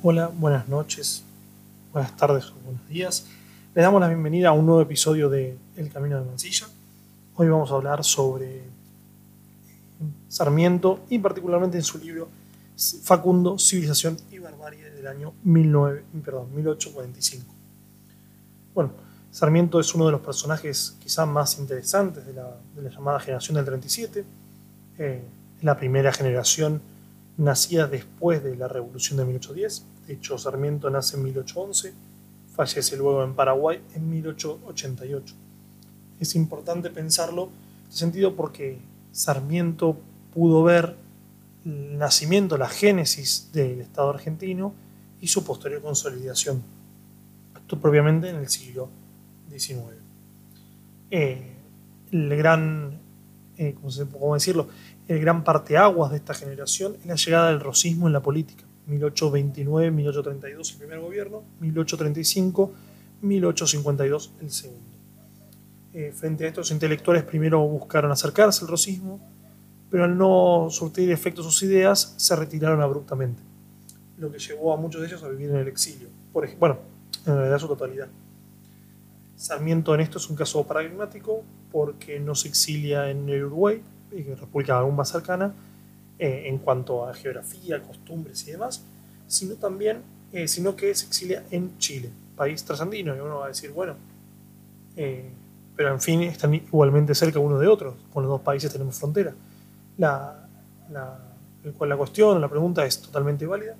Hola, buenas noches, buenas tardes o buenos días. Les damos la bienvenida a un nuevo episodio de El Camino de Mansilla. Hoy vamos a hablar sobre Sarmiento y particularmente en su libro Facundo, Civilización y Barbarie del año 19, perdón, 1845. Bueno, Sarmiento es uno de los personajes quizás más interesantes de la, de la llamada generación del 37. Eh, la primera generación nacida después de la Revolución de 1810. De hecho, Sarmiento nace en 1811, fallece luego en Paraguay en 1888. Es importante pensarlo en este sentido porque Sarmiento pudo ver el nacimiento, la génesis del Estado argentino y su posterior consolidación. Esto propiamente en el siglo XIX. Eh, el gran, eh, ¿cómo decirlo? El gran parteaguas de esta generación es la llegada del rosismo en la política. 1829-1832 el primer gobierno, 1835-1852 el segundo. Eh, frente a estos intelectuales primero buscaron acercarse al rosismo, pero al no surtir efecto sus ideas se retiraron abruptamente, lo que llevó a muchos de ellos a vivir en el exilio. Por bueno, en realidad su totalidad. Sarmiento en esto es un caso paradigmático porque no se exilia en el Uruguay, República aún más cercana, eh, en cuanto a geografía, costumbres y demás, sino también, eh, sino que se exilia en Chile, país trasandino, y uno va a decir, bueno, eh, pero en fin, están igualmente cerca uno de otros, con los dos países tenemos frontera. La, la, la cuestión, la pregunta es totalmente válida.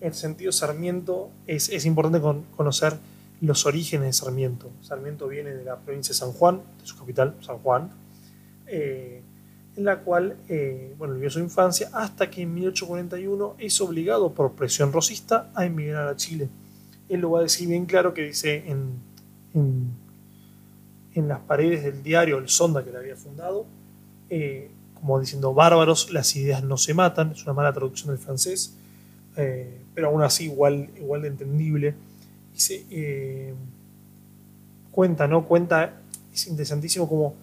En sentido, Sarmiento, es, es importante conocer los orígenes de Sarmiento. Sarmiento viene de la provincia de San Juan, de su capital, San Juan, la cual eh, bueno, vivió su infancia hasta que en 1841 es obligado por presión rosista a emigrar a Chile. Él lo va a decir bien claro que dice en, en, las paredes del diario El Sonda que le había fundado, eh, como diciendo bárbaros, las ideas no se matan, es una mala traducción del francés, eh, pero aún así igual, igual de entendible. Dice, cuenta, ¿no? Cuenta, es interesantísimo como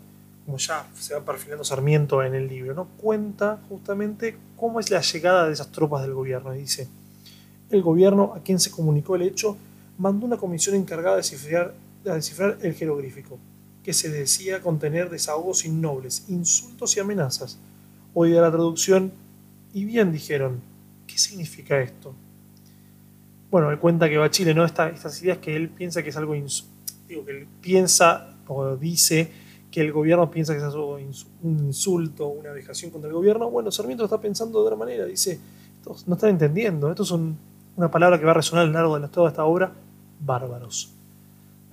como ya se va perfilando Sarmiento en el libro, ¿no? cuenta justamente cómo es la llegada de esas tropas del gobierno. dice, el gobierno a quien se comunicó el hecho mandó una comisión encargada de descifrar, de el jeroglífico, que se decía contener desahogos innobles, insultos y amenazas. Oí la traducción y bien dijeron, ¿qué significa esto? Bueno, él cuenta que va a Chile, ¿no? estas ideas que él piensa que es algo, digo, que él piensa o dice que el gobierno piensa que es un insulto, una vejación contra el gobierno. Bueno, Sarmiento está pensando de otra manera. Dice, no están entendiendo. Esto es una palabra que va a resonar a lo largo de toda esta obra. Bárbaros.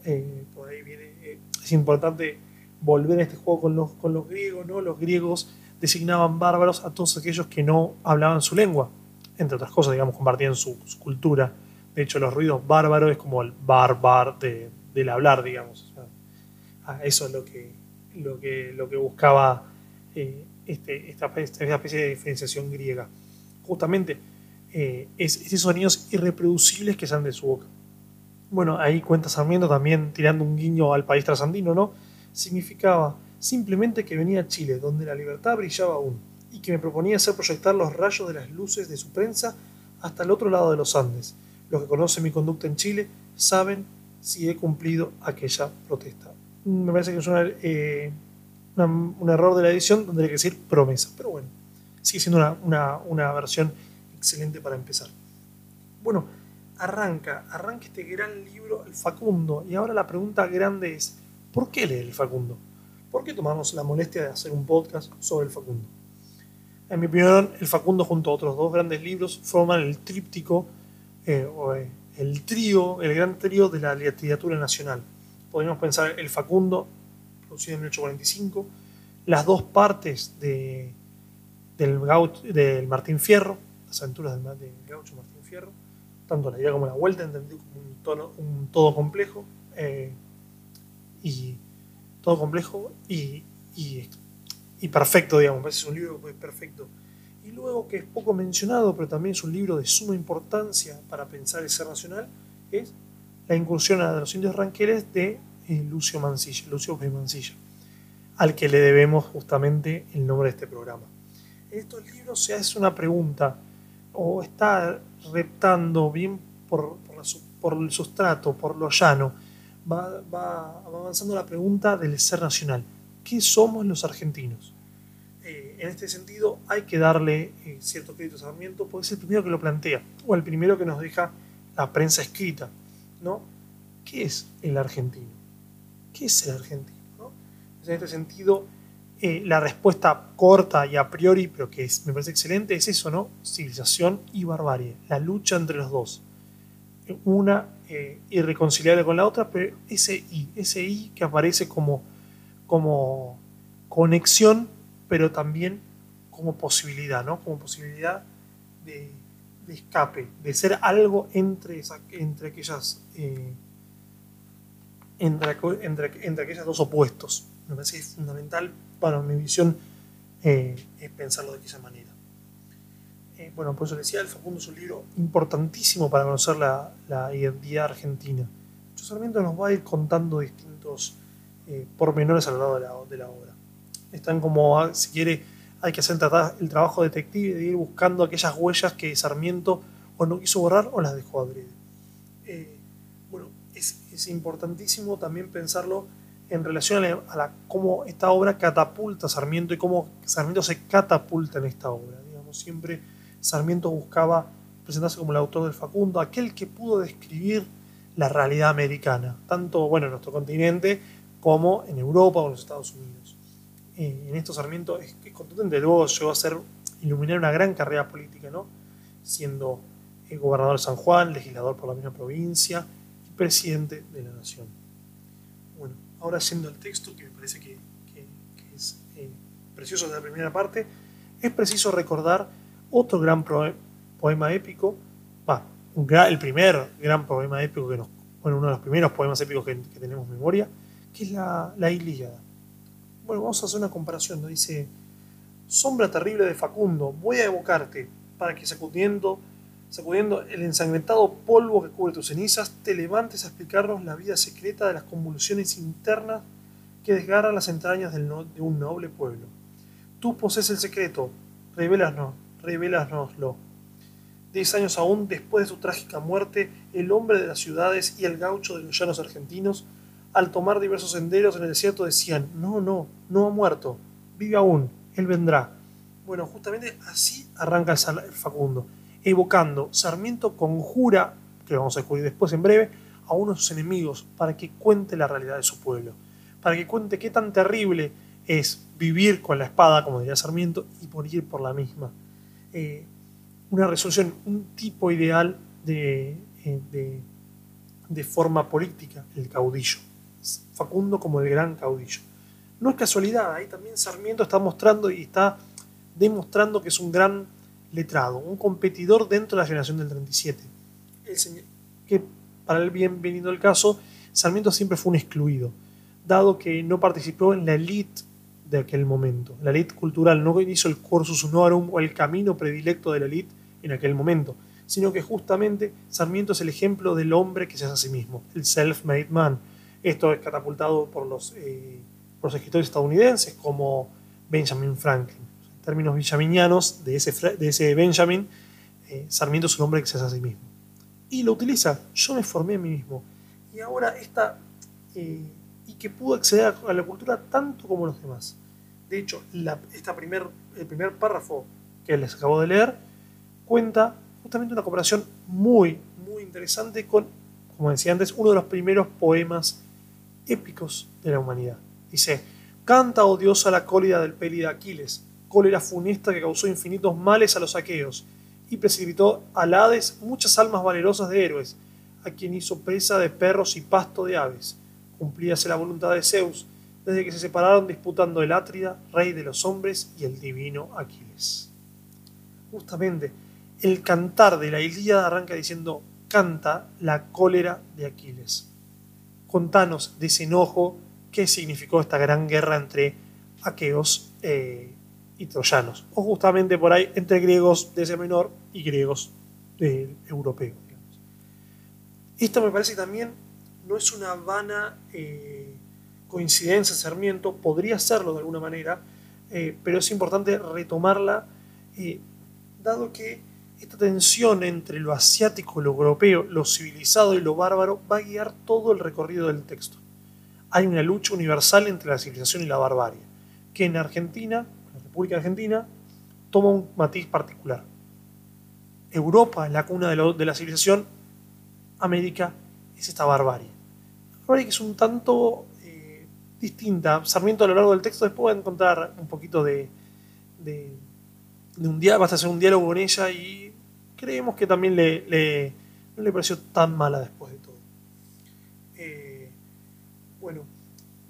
Eh, por ahí viene, eh, es importante volver a este juego con los, con los griegos. ¿no? Los griegos designaban bárbaros a todos aquellos que no hablaban su lengua. Entre otras cosas, digamos, compartían su, cultura. De hecho, los ruidos bárbaros es como el barbar de, del hablar, digamos. eso es lo que, lo que, lo que buscaba eh, este, esta, especie de diferenciación griega. Justamente eh, es, esos sonidos irreproducibles que salen de su boca. Bueno, ahí cuenta Sarmiento también tirando un guiño al país trasandino, ¿no? Significaba simplemente que venía a Chile, donde la libertad brillaba aún, y que me proponía hacer proyectar los rayos de las luces de su prensa hasta el otro lado de los Andes. Los que conocen mi conducta en Chile saben si he cumplido aquella protesta me parece que es eh, un error de la edición hay que decir promesa. Pero bueno, sigue siendo una, versión excelente para empezar. Bueno, arranca, arranca este gran libro, el Facundo. Y ahora la pregunta grande es, ¿por qué leer el Facundo? ¿Por qué tomamos la molestia de hacer un podcast sobre el Facundo? En mi opinión, el Facundo junto a otros dos grandes libros forman el tríptico, eh, o eh, el trío, el gran trío de la literatura nacional podríamos pensar el Facundo, producido en 1845, las dos partes de, del, del Martín Fierro, las aventuras del, gaucho Martín Fierro, tanto la idea como la vuelta, entendido como un, todo complejo, eh, y todo complejo y, y, perfecto, digamos, es un libro perfecto. Y luego, que es poco mencionado, pero también es un libro de suma importancia para pensar el ser nacional, es la incursión a los indios ranqueles de eh, Lucio Mancilla, Lucio P. Mancilla, al que le debemos justamente el nombre de este programa. En estos libros se hace una pregunta o está reptando bien por, por, el sustrato, por lo llano, va, va, avanzando la pregunta del ser nacional. ¿Qué somos los argentinos? Eh, en este sentido hay que darle eh, cierto crédito a Sarmiento porque es el primero que lo plantea, o el primero que nos deja la prensa escrita. ¿No? ¿Qué es el argentino? ¿Qué es el argentino? En este sentido, eh, la respuesta corta y a priori, pero que me parece excelente, es eso, ¿no? Civilización y barbarie, la lucha entre los dos. Una eh, irreconciliable con la otra, pero ese I, ese I que aparece como, como conexión, pero también como posibilidad, ¿no? Como posibilidad de, escape, de ser algo entre, entre aquellas... Eh, entre, entre, entre aquellos dos opuestos. Me parece fundamental para mi visión eh, es pensarlo de aquella manera. Eh, bueno, por eso decía, El Facundo es un libro importantísimo para conocer la, la identidad argentina. Yo Sarmiento nos va a ir contando distintos eh, pormenores a lo largo de la, de la, obra. Están como, ah, si quiere, hay que hacer el, trabajo detective de ir buscando aquellas huellas que Sarmiento o no quiso borrar o las dejó abrir. bueno, es, es importantísimo también pensarlo en relación a, la, cómo esta obra catapulta a Sarmiento y cómo Sarmiento se catapulta en esta obra. Digamos, siempre Sarmiento buscaba presentarse como el autor del Facundo, aquel que pudo describir la realidad americana, tanto bueno, en nuestro continente como en Europa o en los Estados Unidos. Eh, en esto Sarmiento es, es contundente, luego llegó a ser iluminar una gran carrera política, ¿no? siendo el gobernador de San Juan, legislador por la misma provincia y presidente de la nación ahora siendo el texto, que me parece que, es eh, precioso de la primera parte, es preciso recordar otro gran poema épico, el primer gran poema épico que nos, bueno, uno de los primeros poemas épicos que, tenemos memoria, que es la, la Ilíada. Bueno, vamos a hacer una comparación, ¿no? dice, sombra terrible de Facundo, voy a evocarte para que sacudiendo sacudiendo el ensangrentado polvo que cubre tus cenizas, te levantes a explicarnos la vida secreta de las convulsiones internas que desgarran las entrañas de un noble pueblo. Tú posees el secreto, revélanos, revélanoslo. Diez años aún después de su trágica muerte, el hombre de las ciudades y el gaucho de los llanos argentinos, al tomar diversos senderos en el desierto, decían, no, no, no ha muerto, vive aún, él vendrá. Bueno, justamente así arranca el Facundo evocando, Sarmiento conjura, que vamos a descubrir después en breve, a uno de sus enemigos para que cuente la realidad de su pueblo, para que cuente qué tan terrible es vivir con la espada, como diría Sarmiento, y morir por la misma. Eh, una resolución, un tipo ideal de, eh, de, forma política, el caudillo. Facundo como el gran caudillo. No es casualidad, ahí también Sarmiento está mostrando y está demostrando que es un gran letrado, un competidor dentro de la generación del 37. que para el bien venido el caso, Sarmiento siempre fue un excluido, dado que no participó en la elite de aquel momento. La elite cultural no hizo el cursus honorum o el camino predilecto de la elite en aquel momento, sino que justamente Sarmiento es el ejemplo del hombre que se hace a sí mismo, el self-made man. Esto es catapultado por los, eh, por los escritores estadounidenses como Benjamin Franklin términos villaminianos de ese, de ese Benjamin, eh, Sarmiento es un hombre que se hace a sí mismo. Y lo utiliza, yo me formé a mí mismo. Y ahora esta, eh, y que pudo acceder a la cultura tanto como los demás. De hecho, la, esta primer, el primer párrafo que les acabo de leer cuenta justamente una comparación muy, muy interesante con, como decía antes, uno de los primeros poemas épicos de la humanidad. Dice, canta odiosa la cólida del peli de Aquiles, cólera funesta que causó infinitos males a los aqueos, y precipitó al Hades muchas almas valerosas de héroes, a quien hizo presa de perros y pasto de aves. Cumplíase la voluntad de Zeus, desde que se separaron disputando el Átrida, rey de los hombres, y el divino Aquiles. Justamente, el cantar de la Ilíada arranca diciendo, canta la cólera de Aquiles. Contanos de ese enojo, qué significó esta gran guerra entre aqueos eh, y troyanos, o justamente por ahí entre griegos de ese menor y griegos europeos. Esto me parece también no es una vana eh, coincidencia, Sarmiento, podría serlo de alguna manera, eh, pero es importante retomarla, dado que esta tensión entre lo asiático, lo europeo, lo civilizado y lo bárbaro va a guiar todo el recorrido del texto. Hay una lucha universal entre la civilización y la barbarie, que en Argentina, en la República Argentina, toma un matiz particular. Europa es la cuna de, la civilización, América es esta barbarie. La barbarie que es un tanto eh, distinta. Sarmiento a lo largo del texto después va a encontrar un poquito de, un día, basta hacer un diálogo con ella y creemos que también le, no le pareció tan mala después de todo. Eh, bueno,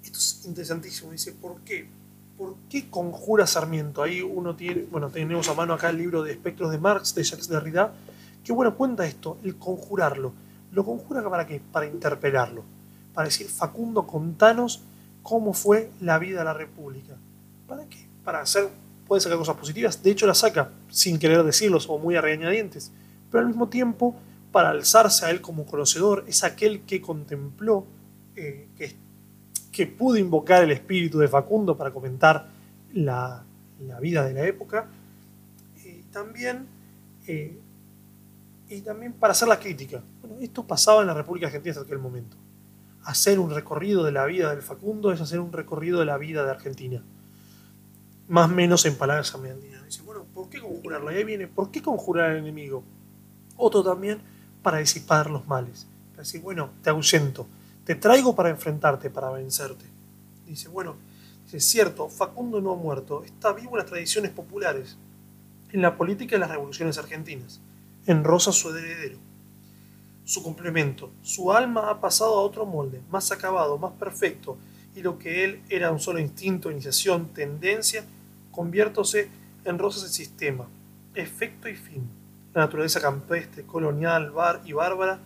esto es interesantísimo. Dice, ¿por qué? ¿Por qué conjura Sarmiento? Ahí uno tiene, bueno, tenemos a mano acá el libro de Espectros de Marx, de Jacques Derrida, que bueno, cuenta esto, el conjurarlo. ¿Lo conjura para qué? Para interpelarlo. Para decir, Facundo, contanos cómo fue la vida de la República. ¿Para qué? Para hacer, puede sacar cosas positivas. De hecho, la saca sin querer decirlo o muy a. Pero al mismo tiempo, para alzarse a él como conocedor, es aquel que contempló, eh, que pudo invocar el espíritu de Facundo para comentar la, vida de la época, y también, eh, y también para hacer la crítica. Esto pasaba en la República Argentina hasta aquel momento. Hacer un recorrido de la vida del Facundo es hacer un recorrido de la vida de Argentina. Más o menos en palabras argentinas. Dice, bueno, ¿por qué conjurarlo? Y ahí viene, ¿por qué conjurar al enemigo? Otro también para disipar los males. Para decir, bueno, te ahuyento te traigo para enfrentarte, para vencerte. Dice, bueno, es cierto, Facundo no ha muerto, está vivo en las tradiciones populares, en la política de las revoluciones argentinas, en Rosa su heredero. Su complemento, su alma ha pasado a otro molde, más acabado, más perfecto, y lo que él era un solo instinto, iniciación, tendencia, conviértose en Rosas el sistema, efecto y fin. La naturaleza campestre, colonial, bar y bárbara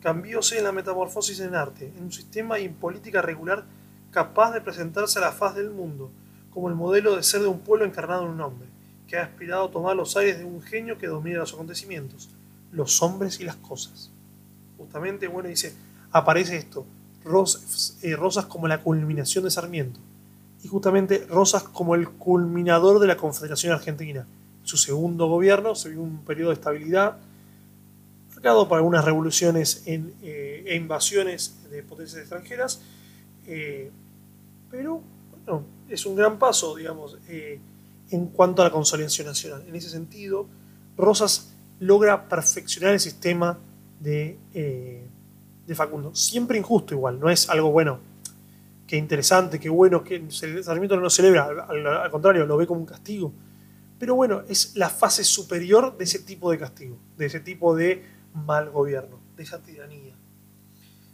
cambióse en la metamorfosis en arte, en un sistema y en política regular capaz de presentarse a la faz del mundo, como el modelo de ser de un pueblo encarnado en un hombre, que ha aspirado a tomar los aires de un genio que domina los acontecimientos, los hombres y las cosas. Justamente, bueno, dice, aparece esto, Rosas, eh, Rosas como la culminación de Sarmiento, y justamente Rosas como el culminador de la Confederación Argentina. Su segundo gobierno se vio un periodo de estabilidad, marcado por algunas revoluciones eh, e invasiones de potencias extranjeras, eh, pero bueno, es un gran paso, digamos, eh, en cuanto a la consolidación nacional. En ese sentido, Rosas logra perfeccionar el sistema de, de Facundo. Siempre injusto igual, no es algo bueno, que interesante, que bueno, que Sarmiento no lo celebra, al contrario, lo ve como un castigo. Pero bueno, es la fase superior de ese tipo de castigo, de ese tipo de mal gobierno, de esa tiranía.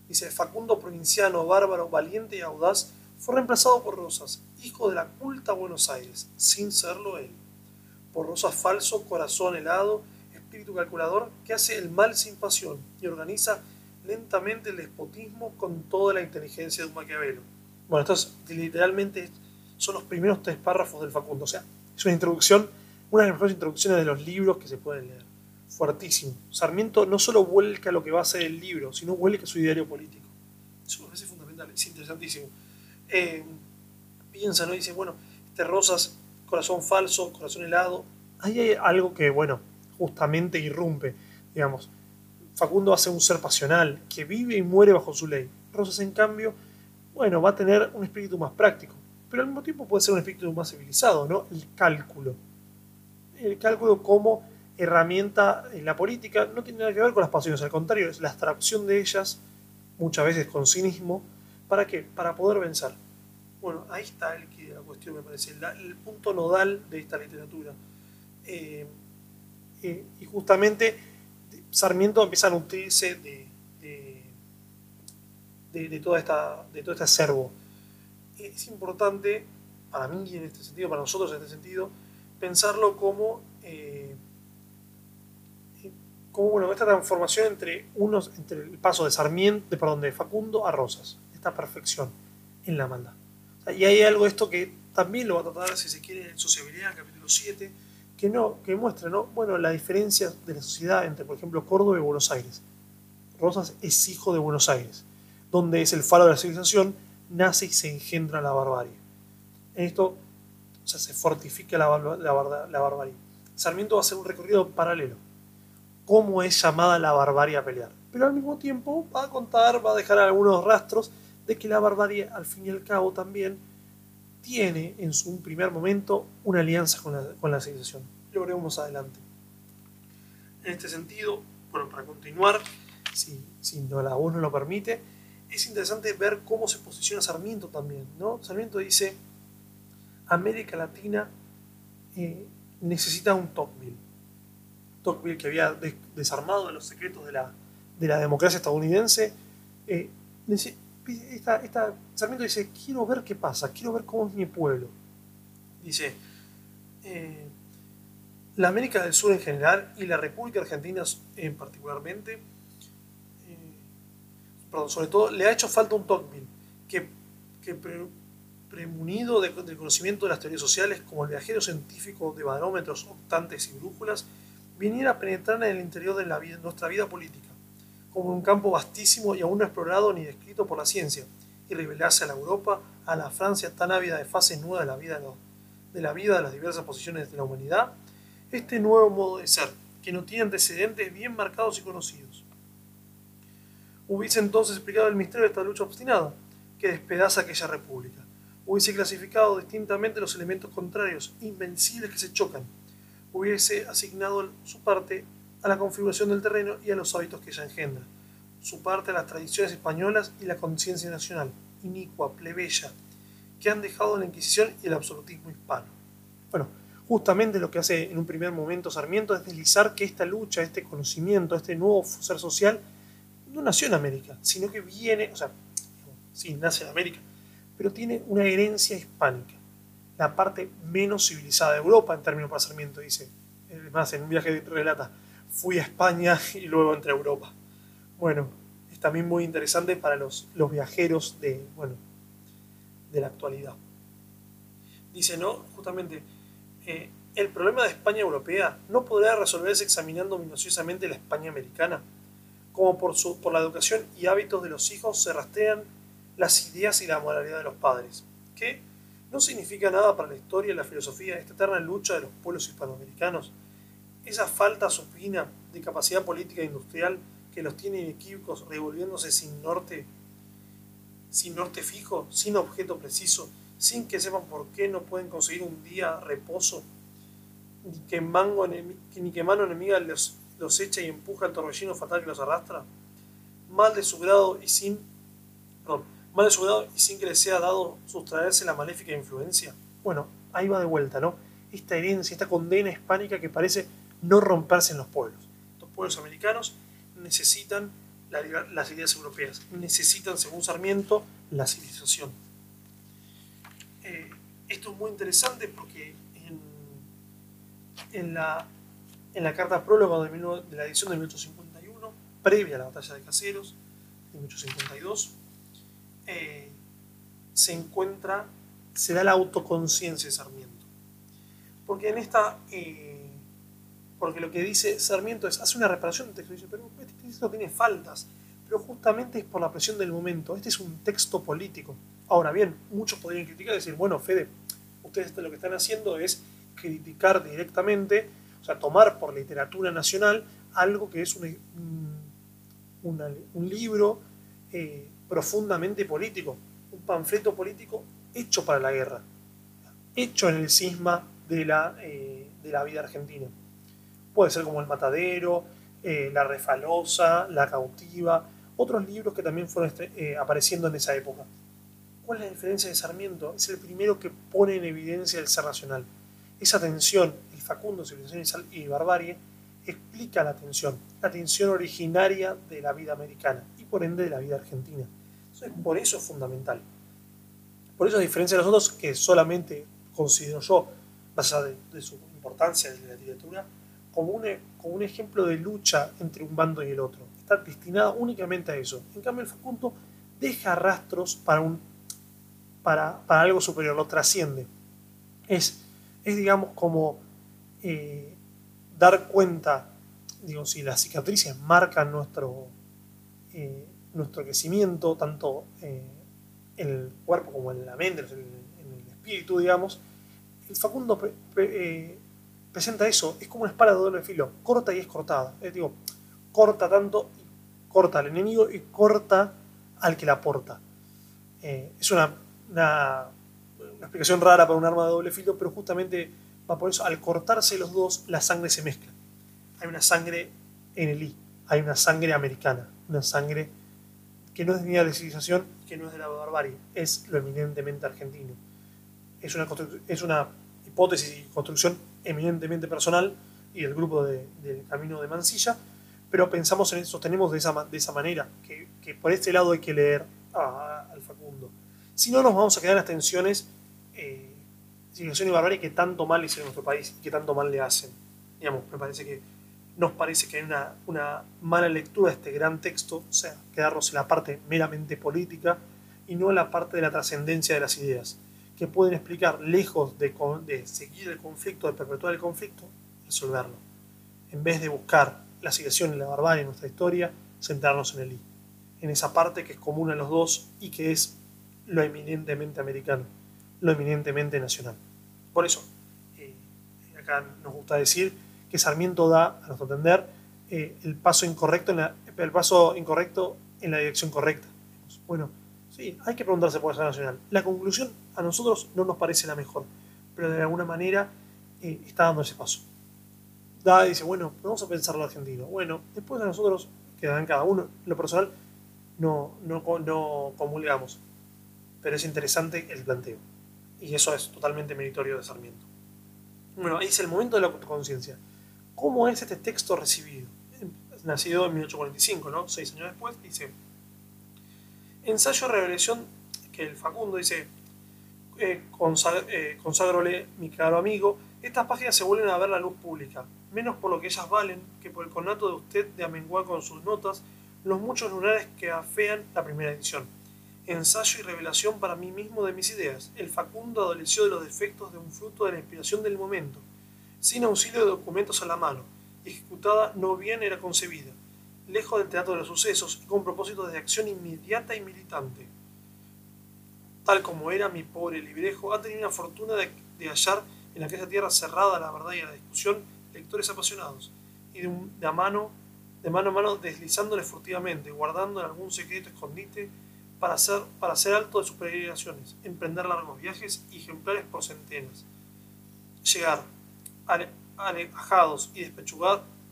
Dice, Facundo provinciano, bárbaro, valiente y audaz, fue reemplazado por Rosas, hijo de la culta Buenos Aires, sin serlo él. Por Rosas falso, corazón helado, espíritu calculador, que hace el mal sin pasión y organiza lentamente el despotismo con toda la inteligencia de un Maquiavelo. Bueno, estos literalmente son los primeros tres párrafos del Facundo. O sea, es una introducción, una de las mejores introducciones de los libros que se pueden leer fuertísimo. Sarmiento no solo vuelca lo que va a ser el libro, sino vuelca su diario político. Eso parece fundamental, es interesantísimo. Eh, piensa, ¿no? Dice, bueno, este Rosas, corazón falso, corazón helado. Ahí hay algo que, bueno, justamente irrumpe, digamos. Facundo hace un ser pasional, que vive y muere bajo su ley. Rosas, en cambio, bueno, va a tener un espíritu más práctico, pero al mismo tiempo puede ser un espíritu más civilizado, ¿no? El cálculo. El cálculo como herramienta en la política no tiene nada que ver con las pasiones, al contrario, es la abstracción de ellas, muchas veces con cinismo, ¿para qué? Para poder vencer. Bueno, ahí está el la cuestión, me parece, el punto nodal de esta literatura. Eh, eh, y justamente Sarmiento empieza a nutrirse de, de, toda esta, de todo este acervo. Es importante, para mí en este sentido, para nosotros en este sentido, pensarlo como eh, como bueno, esta transformación entre unos, entre el paso de Sarmiento, de, perdón, Facundo a Rosas, esta perfección en la maldad. y hay algo esto que también lo va a tratar, si se quiere, en Sociabilidad, capítulo 7, que, no, que muestra ¿no? bueno, la diferencia de la sociedad entre, por ejemplo, Córdoba y Buenos Aires. Rosas es hijo de Buenos Aires, donde es el faro de la civilización, nace y se engendra la barbarie. En esto o sea, se fortifica la, la, barbarie. Sarmiento va a hacer un recorrido paralelo cómo es llamada la barbarie a pelear. Pero al mismo tiempo va a contar, va a dejar algunos rastros de que la barbarie, al fin y al cabo, también tiene en su primer momento una alianza con la, con la civilización. Lo veremos adelante. En este sentido, bueno, para continuar, si, si no, la voz no lo permite, es interesante ver cómo se posiciona Sarmiento también. ¿no? Sarmiento dice, América Latina eh, necesita un Tocqueville. Tocqueville que había desarmado los secretos de la, de la democracia estadounidense. Eh, esta, Sarmiento dice, quiero ver qué pasa, quiero ver cómo es mi pueblo. Dice, eh, la América del Sur en general y la República Argentina en particularmente, perdón, sobre todo, le ha hecho falta un Tocqueville que, que premunido del conocimiento de las teorías sociales como el viajero científico de barómetros, octantes y brújulas, viniera a penetrar en el interior de la vida, nuestra vida política, como un campo vastísimo y aún no explorado ni descrito por la ciencia, y revelarse a la Europa, a la Francia tan ávida de fases nuevas de la vida de la vida de las diversas posiciones de la humanidad, este nuevo modo de ser, que no tiene antecedentes bien marcados y conocidos. Hubiese entonces explicado el misterio de esta lucha obstinada, que despedaza aquella república. Hubiese clasificado distintamente los elementos contrarios, invencibles que se chocan, hubiese asignado su parte a la configuración del terreno y a los hábitos que ella engendra, su parte a las tradiciones españolas y la conciencia nacional, inicua, plebeya, que han dejado la Inquisición y el absolutismo hispano. Bueno, justamente lo que hace en un primer momento Sarmiento es deslizar que esta lucha, este conocimiento, este nuevo ser social, no nació en América, sino que viene, o sea, sí, nace en América, pero tiene una herencia hispánica, la parte menos civilizada de Europa en términos de pasamiento, dice. Además, en un viaje relata, fui a España y luego entré a Europa. Bueno, es también muy interesante para los, los viajeros de, bueno, de la actualidad. Dice, ¿no? Justamente, eh, el problema de España europea no podrá resolverse examinando minuciosamente la España americana, como por, su, por la educación y hábitos de los hijos se rastrean las ideas y la moralidad de los padres, que no significa nada para la historia y la filosofía, esta eterna lucha de los pueblos hispanoamericanos, esa falta supina de capacidad política e industrial que los tiene equívocos revolviéndose sin norte, sin norte fijo, sin objeto preciso, sin que sepan por qué no pueden conseguir un día reposo, ni que, mango ni que mano enemiga los, los echa y empuja al torbellino fatal que los arrastra, mal de su grado y sin, mal de y sin que le sea dado sustraerse la maléfica influencia. Bueno, ahí va de vuelta, ¿no? Esta herencia, esta condena hispánica que parece no romperse en los pueblos. Los pueblos americanos necesitan las ideas europeas, necesitan, según Sarmiento, la civilización. Eh, esto es muy interesante porque en, la, en la carta prólogo de, la edición de 1851, previa a la batalla de Caseros, de 1852, eh, se encuentra, se da la autoconciencia de Sarmiento. Porque en esta, eh, porque lo que dice Sarmiento es, hace una reparación del texto, dice, pero este texto tiene faltas, pero justamente es por la presión del momento, este es un texto político. Ahora bien, muchos podrían criticar y decir, bueno, Fede, ustedes lo que están haciendo es criticar directamente, o sea, tomar por literatura nacional algo que es un, un, libro eh, profundamente político, un panfleto político hecho para la guerra, hecho en el cisma de la, eh, de la vida argentina. Puede ser como El Matadero, eh, La Refalosa, La Cautiva, otros libros que también fueron apareciendo en esa época. ¿Cuál es la diferencia de Sarmiento? Es el primero que pone en evidencia el ser racional. Esa tensión, Facundo, civilización y barbarie, explica la tensión, la tensión originaria de la vida americana y por ende de la vida argentina por eso es fundamental. Por eso, a diferencia de nosotros, que solamente considero yo, allá de, su importancia en la literatura, como un, como un ejemplo de lucha entre un bando y el otro. Está destinada únicamente a eso. En cambio, el Facundo deja rastros para, algo superior, lo trasciende. Es digamos, como eh, dar cuenta, digo, si las cicatrices marcan nuestro, eh, nuestro crecimiento, tanto eh, en el cuerpo como en la mente, en el, espíritu, digamos, el Facundo presenta eso, es como una espada de doble filo, corta y es cortada. Digo, corta tanto, corta al enemigo y corta al que la porta. Es una, una, explicación rara para un arma de doble filo, pero justamente va por eso, al cortarse los dos, la sangre se mezcla. Hay una sangre en el I, hay una sangre americana, una sangre que no es de la civilización, que no es de la barbarie, es lo eminentemente argentino. Es una, es una hipótesis y construcción eminentemente personal y del grupo del Camino de Mansilla, pero pensamos en sostenemos de esa, de esa manera, que, que por este lado hay que leer al Facundo. Si no, nos vamos a quedar en las tensiones, civilización y barbarie que tanto mal hicieron nuestro país y que tanto mal le hacen. Digamos, me parece que nos parece que hay una, una mala lectura de este gran texto, o sea, quedarnos en la parte meramente política y no en la parte de la trascendencia de las ideas que pueden explicar, lejos de, de, seguir el conflicto, de perpetuar el conflicto, resolverlo. En vez de buscar la situación y la barbarie en nuestra historia, centrarnos en el I. En esa parte que es común a los dos y que es lo eminentemente americano, lo eminentemente nacional. Por eso, eh, acá nos gusta decir que Sarmiento da, a nuestro entender, eh, el, paso incorrecto en la, el paso incorrecto en la dirección correcta. Bueno, Sí, hay que preguntarse por la nacional. La conclusión a nosotros no nos parece la mejor, pero de alguna manera eh, está dando ese paso. Da dice, bueno, vamos a pensar lo argentino. Bueno, después a nosotros, queda en cada uno, lo personal, no, no, no comulgamos. Pero es interesante el planteo. Y eso es totalmente meritorio de Sarmiento. Bueno, ahí dice el momento de la conciencia. ¿Cómo es este texto recibido? Nacido en 1845, ¿no? Seis años después, dice Ensayo revelación que el Facundo dice, eh, eh, consagrole mi caro amigo, estas páginas se vuelven a ver la luz pública, menos por lo que ellas valen que por el conato de usted de amenguar con sus notas los muchos lunares que afean la primera edición. Ensayo y revelación para mí mismo de mis ideas. El Facundo adoleció de los defectos de un fruto de la inspiración del momento, sin auxilio de documentos a la mano, ejecutada no bien era concebida lejos del teatro de los sucesos y con propósito de acción inmediata y militante. Tal como era mi pobre librejo, ha tenido la fortuna de, hallar en aquella tierra cerrada a la verdad y a la discusión lectores apasionados, y de, de, mano, de mano a mano deslizándole furtivamente, guardando en algún secreto escondite para hacer, para hacer alto de sus peregrinaciones, emprender largos viajes y ejemplares por centenas. Llegar alejados y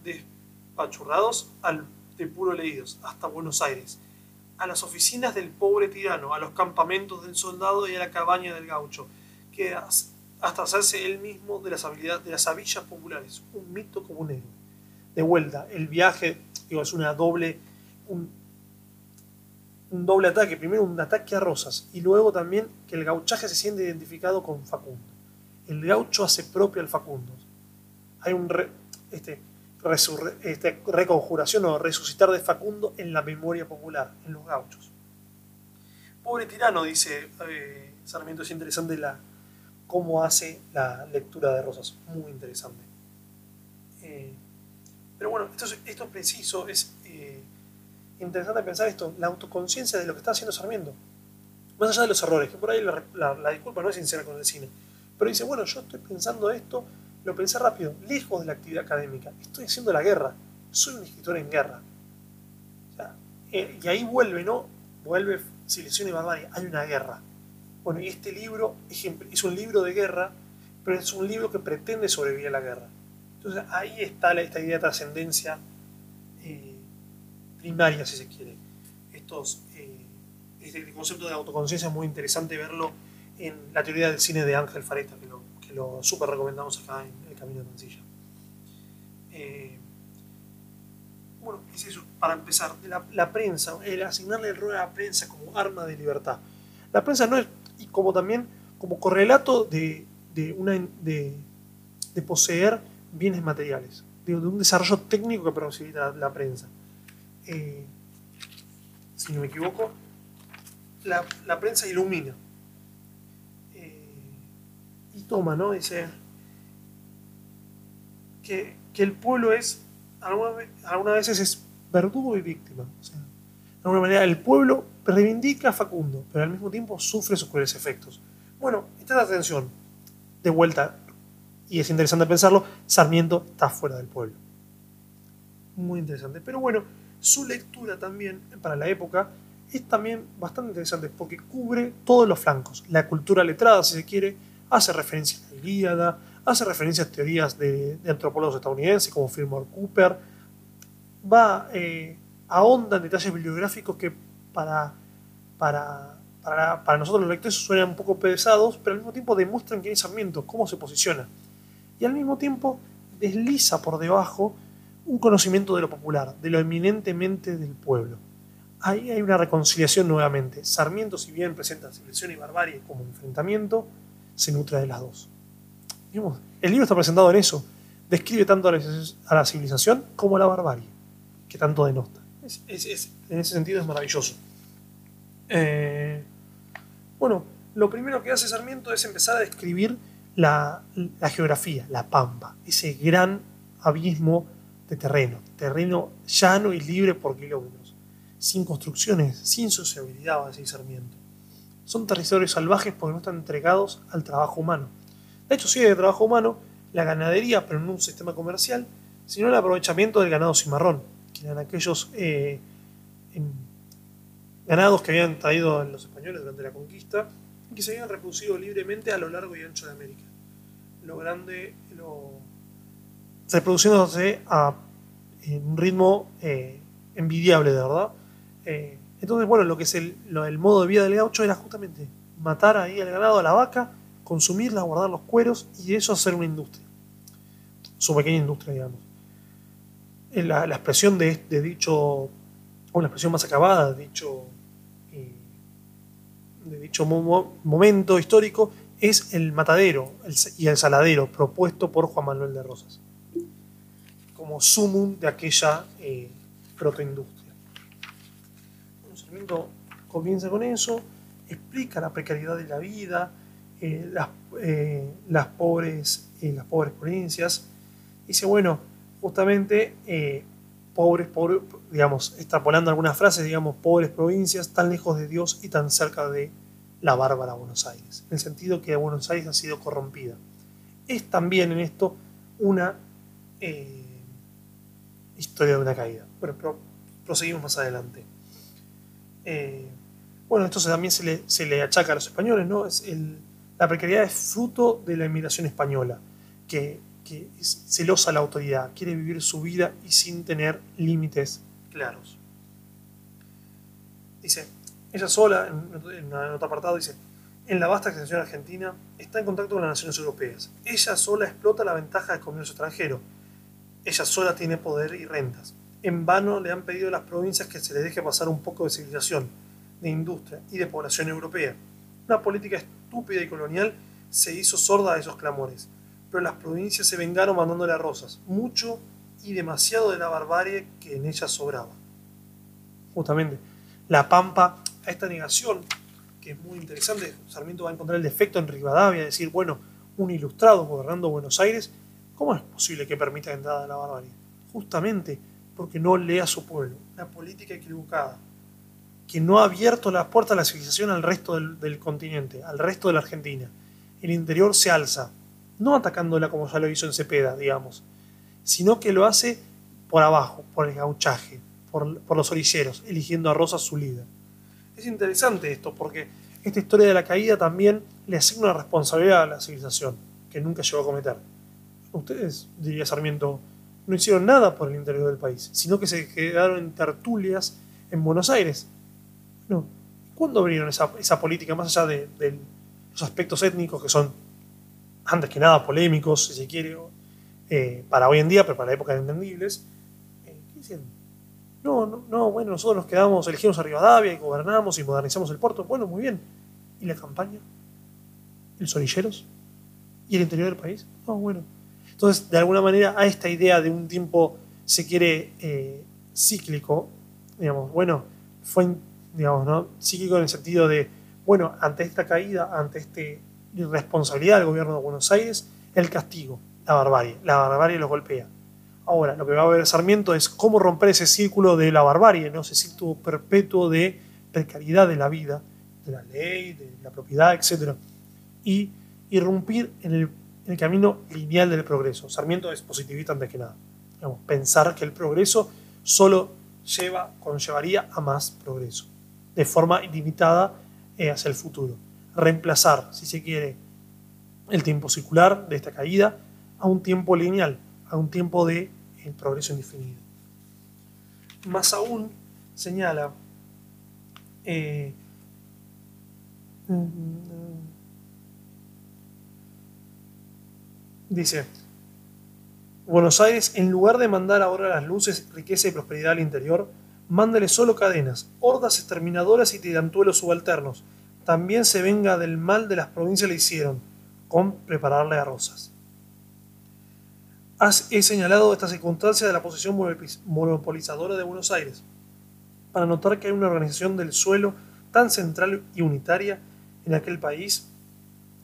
despachurrados al de puro leídos, hasta Buenos Aires, a las oficinas del pobre tirano, a los campamentos del soldado y a la cabaña del gaucho, que hasta hacerse él mismo de las habilidades de las habillas populares, un mito como un héroe. De vuelta, el viaje digo, es una doble, un doble ataque. Primero un ataque a Rosas y luego también que el gauchaje se siente identificado con Facundo. El gaucho hace propio al Facundo. Hay un este, este, reconjuración o resucitar de Facundo en la memoria popular, en los gauchos. Pobre tirano, dice eh, Sarmiento, es interesante la, cómo hace la lectura de Rosas, muy interesante. Eh, pero bueno, esto es, esto es preciso, es interesante pensar esto, la autoconciencia de lo que está haciendo Sarmiento. Más allá de los errores, que por ahí la, la disculpa no es sincera con el cine, pero dice, bueno, yo estoy pensando esto, lo pensé rápido, lejos de la actividad académica. Estoy haciendo la guerra. Soy un escritor en guerra. Eh, y ahí vuelve, ¿no? Vuelve Silesia y Barbarie. Hay una guerra. Bueno, y este libro es un libro de guerra, pero es un libro que pretende sobrevivir a la guerra. Entonces ahí está esta idea de trascendencia primaria, si se quiere. Estos, eh, este concepto de autoconciencia es muy interesante verlo en la teoría del cine de Ángel Fareta, que lo lo súper recomendamos acá en el Camino de Mansilla. Eh, bueno, es eso, para empezar, la, prensa, el asignarle el rol a la prensa como arma de libertad. La prensa no es, y como también como correlato de, una, de, poseer bienes materiales, de, un desarrollo técnico que posibilita la, prensa. Eh, si no me equivoco, la, la prensa ilumina, y toma, ¿no? Dice que, el pueblo es, algunas veces es verdugo y víctima. de alguna manera el pueblo reivindica a Facundo, pero al mismo tiempo sufre sus crueles efectos. Bueno, esta es la atención. De vuelta, y es interesante pensarlo, Sarmiento está fuera del pueblo. Muy interesante. Pero bueno, su lectura también para la época es también bastante interesante porque cubre todos los flancos. La cultura letrada, si se quiere, hace referencia a la Ilíada, hace referencia a teorías de, antropólogos estadounidenses como Fillmore Cooper, va eh, ahonda en detalles bibliográficos que para, para, para, nosotros los lectores suenan un poco pesados, pero al mismo tiempo demuestran quién es Sarmiento, cómo se posiciona. Y al mismo tiempo desliza por debajo un conocimiento de lo popular, de lo eminentemente del pueblo. Ahí hay una reconciliación nuevamente. Sarmiento, si bien presenta civilización y barbarie como enfrentamiento, se nutre de las dos. el libro está presentado en eso. Describe tanto a la, civilización como a la barbarie, que tanto denota. en ese sentido es maravilloso. Eh, bueno, lo primero que hace Sarmiento es empezar a describir la, la geografía, la pampa, ese gran abismo de terreno, terreno llano y libre por kilómetros, sin construcciones, sin sociabilidad, va a Sarmiento. Son territorios salvajes porque no están entregados al trabajo humano. De hecho, sí hay trabajo humano, la ganadería, pero no un sistema comercial, sino el aprovechamiento del ganado cimarrón, que eran aquellos eh, ganados que habían traído los españoles durante la conquista y que se habían reproducido libremente a lo largo y ancho de América. Lo grande, lo reproduciéndose a un ritmo eh, envidiable, de verdad. Eh, entonces, bueno, lo que es el, modo de vida del gaucho era justamente matar ahí al ganado, a la vaca, consumirla, guardar los cueros y eso hacer una industria. Su pequeña industria, digamos. Eh, la, expresión de, dicho, o la expresión más acabada de dicho, de dicho momento histórico es el matadero y el saladero propuesto por Juan Manuel de Rosas como sumum de aquella eh, protoindustria. El Sarmiento comienza con eso, explica la precariedad de la vida, eh, las, eh, las, pobres, las pobres provincias. Dice, bueno, justamente pobres, pobres, digamos, extrapolando algunas frases, digamos, pobres provincias tan lejos de Dios y tan cerca de la bárbara Buenos Aires, en el sentido que Buenos Aires ha sido corrompida. Es también en esto una historia de una caída. Bueno, pero proseguimos más adelante. Eh, bueno, esto también se le, se le, achaca a los españoles, ¿no? Es la precariedad es fruto de la inmigración española, que, que es celosa la autoridad, quiere vivir su vida y sin tener límites claros. Dice, ella sola, en, en otro apartado, dice, en la vasta extensión argentina, está en contacto con las naciones europeas. Ella sola explota la ventaja del comercio extranjero ella sola tiene poder y rentas. En vano le han pedido a las provincias que se les deje pasar un poco de civilización, de industria y de población europea. Una política estúpida y colonial se hizo sorda a esos clamores, pero las provincias se vengaron mandándole a rosas, mucho y demasiado de la barbarie que en ellas sobraba. Justamente, la pampa a esta negación, que es muy interesante, Sarmiento va a encontrar el defecto en Rivadavia, decir, bueno, un ilustrado gobernando Buenos Aires ¿Cómo es posible que permita entrada de la barbarie? Justamente porque no lee a su pueblo, la política equivocada, que no ha abierto las puertas a la civilización al resto del, continente, al resto de la Argentina. El interior se alza, no atacándola como ya lo hizo en Cepeda, digamos, sino que lo hace por abajo, por el gauchaje, por, por los orilleros, eligiendo a Rosas su líder. Es interesante esto porque esta historia de la caída también le asigna una responsabilidad a la civilización que nunca llegó a cometer ustedes, diría Sarmiento, no hicieron nada por el interior del país, sino que se quedaron en tertulias en Buenos Aires. No. ¿Cuándo abrieron esa, política, más allá de, los aspectos étnicos que son, antes que nada, polémicos, si se quiere, eh, para hoy en día, pero para la época entendibles? Eh, ¿Qué hicieron? No, no, no, bueno, nosotros nos quedamos, elegimos a Rivadavia y gobernamos y modernizamos el puerto. Bueno, muy bien. ¿Y la campaña? ¿Los orilleros? ¿Y el interior del país? No, bueno. Entonces, de alguna manera, a esta idea de un tiempo, se quiere, eh, cíclico, digamos, bueno, fue, digamos, ¿no? cíclico en el sentido de, bueno, ante esta caída, ante esta irresponsabilidad del gobierno de Buenos Aires, el castigo, la barbarie, la barbarie los golpea. Ahora, lo que va a ver Sarmiento es cómo romper ese círculo de la barbarie, ¿no? ese círculo perpetuo de precariedad de la vida, de la ley, de la propiedad, etc. Y irrumpir en el el camino lineal del progreso. Sarmiento es positivista antes que nada. pensar que el progreso solo lleva, conllevaría a más progreso, de forma ilimitada eh, hacia el futuro. Reemplazar, si se quiere, el tiempo circular de esta caída a un tiempo lineal, a un tiempo de eh, progreso indefinido. Más aún, señala eh, dice Buenos Aires, en lugar de mandar ahora las luces, riqueza y prosperidad al interior, mándale solo cadenas, hordas exterminadoras y tirantuelos subalternos. También se venga del mal de las provincias le hicieron, con prepararle a rosas. He señalado esta circunstancia de la posición monopolizadora de Buenos Aires, para notar que hay una organización del suelo tan central y unitaria en aquel país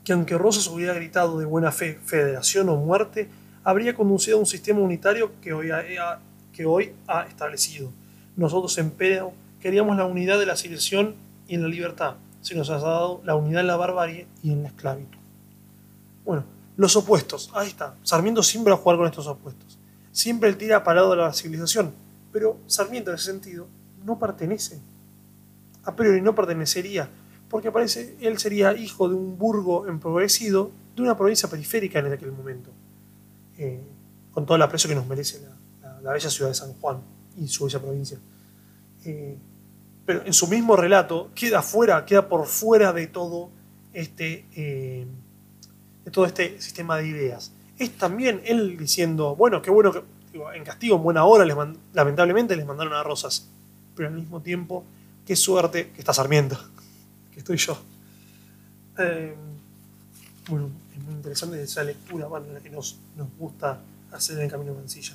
que aunque Rosas hubiera gritado de buena fe federación o muerte, habría conducido a un sistema unitario que hoy ha, establecido. Nosotros, empero, queríamos la unidad de la civilización y en la libertad. Se nos ha dado la unidad en la barbarie y en la esclavitud. Bueno, los opuestos. Ahí está. Sarmiento siempre va a jugar con estos opuestos. Siempre él tira parado de la civilización. Pero Sarmiento, en ese sentido, no pertenece. A priori no pertenecería, porque aparece, él sería hijo de un burgo empobrecido de una provincia periférica en aquel momento, eh, con todo el aprecio que nos merece la, bella ciudad de San Juan y su bella provincia. Eh, pero en su mismo relato queda fuera, queda por fuera de todo este, eh, de todo este sistema de ideas. Es también él diciendo, bueno, qué bueno que en castigo en buena hora, lamentablemente les mandaron a Rosas pero al mismo tiempo, qué suerte que está Sarmiento, que estoy yo. Eh, bueno, es muy interesante esa lectura bueno, la que nos, gusta hacer en el Camino de Mancilla.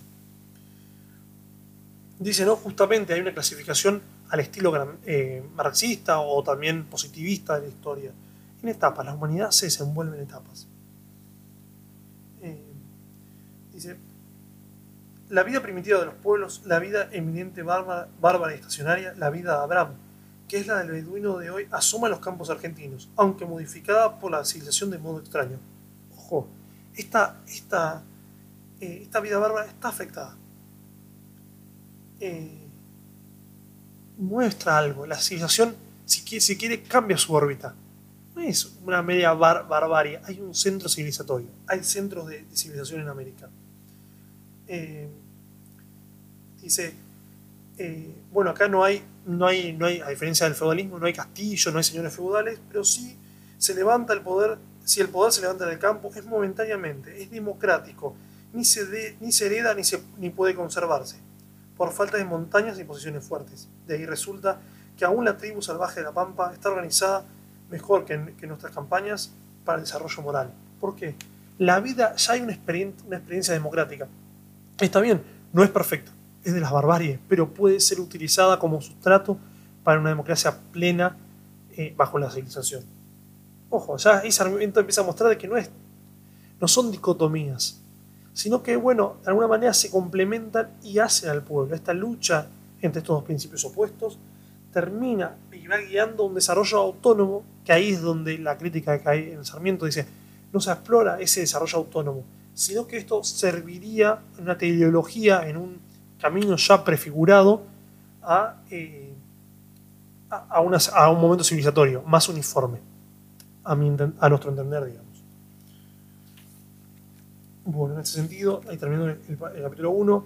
Dice, ¿no? Justamente hay una clasificación al estilo eh, marxista o también positivista de la historia. En etapas, la humanidad se desenvuelve en etapas. Eh, dice, la vida primitiva de los pueblos, la vida eminente bárbara, bárbara y estacionaria, la vida de Abraham, que es la del beduino de hoy, asoma los campos argentinos, aunque modificada por la civilización de modo extraño. Ojo, esta, esta, eh, esta vida bárbara está afectada. Eh, muestra algo, la civilización, si quiere, si quiere, cambia su órbita. No es una media barbarie, hay un centro civilizatorio, hay centros de, civilización en América. Eh, dice, bueno, acá no hay, no, hay, no hay, a diferencia del feudalismo, no hay castillo, no hay señores feudales, pero sí se levanta el poder, si el poder se levanta en el campo, es momentáneamente, es democrático, ni se, ni se hereda ni, se, ni puede conservarse, por falta de montañas y posiciones fuertes. De ahí resulta que aún la tribu salvaje de la Pampa está organizada mejor que, que nuestras campañas para el desarrollo moral. ¿Por qué? La vida ya hay una una experiencia democrática. Está bien, no es perfecta, es de las barbaries, pero puede ser utilizada como sustrato para una democracia plena eh, bajo la civilización. Ojo, ya ese argumento empieza a mostrar que no, es, no son dicotomías, sino que, bueno, de alguna manera se complementan y hacen al pueblo. Esta lucha entre estos dos principios opuestos termina y va guiando un desarrollo autónomo, que ahí es donde la crítica que hay en Sarmiento dice, no se explora ese desarrollo autónomo, sino que esto serviría en una teleología, en un camino ya prefigurado eh, a, a, un momento civilizatorio más uniforme, a, a nuestro entender, digamos. Bueno, en ese sentido, ahí terminó el, capítulo 1,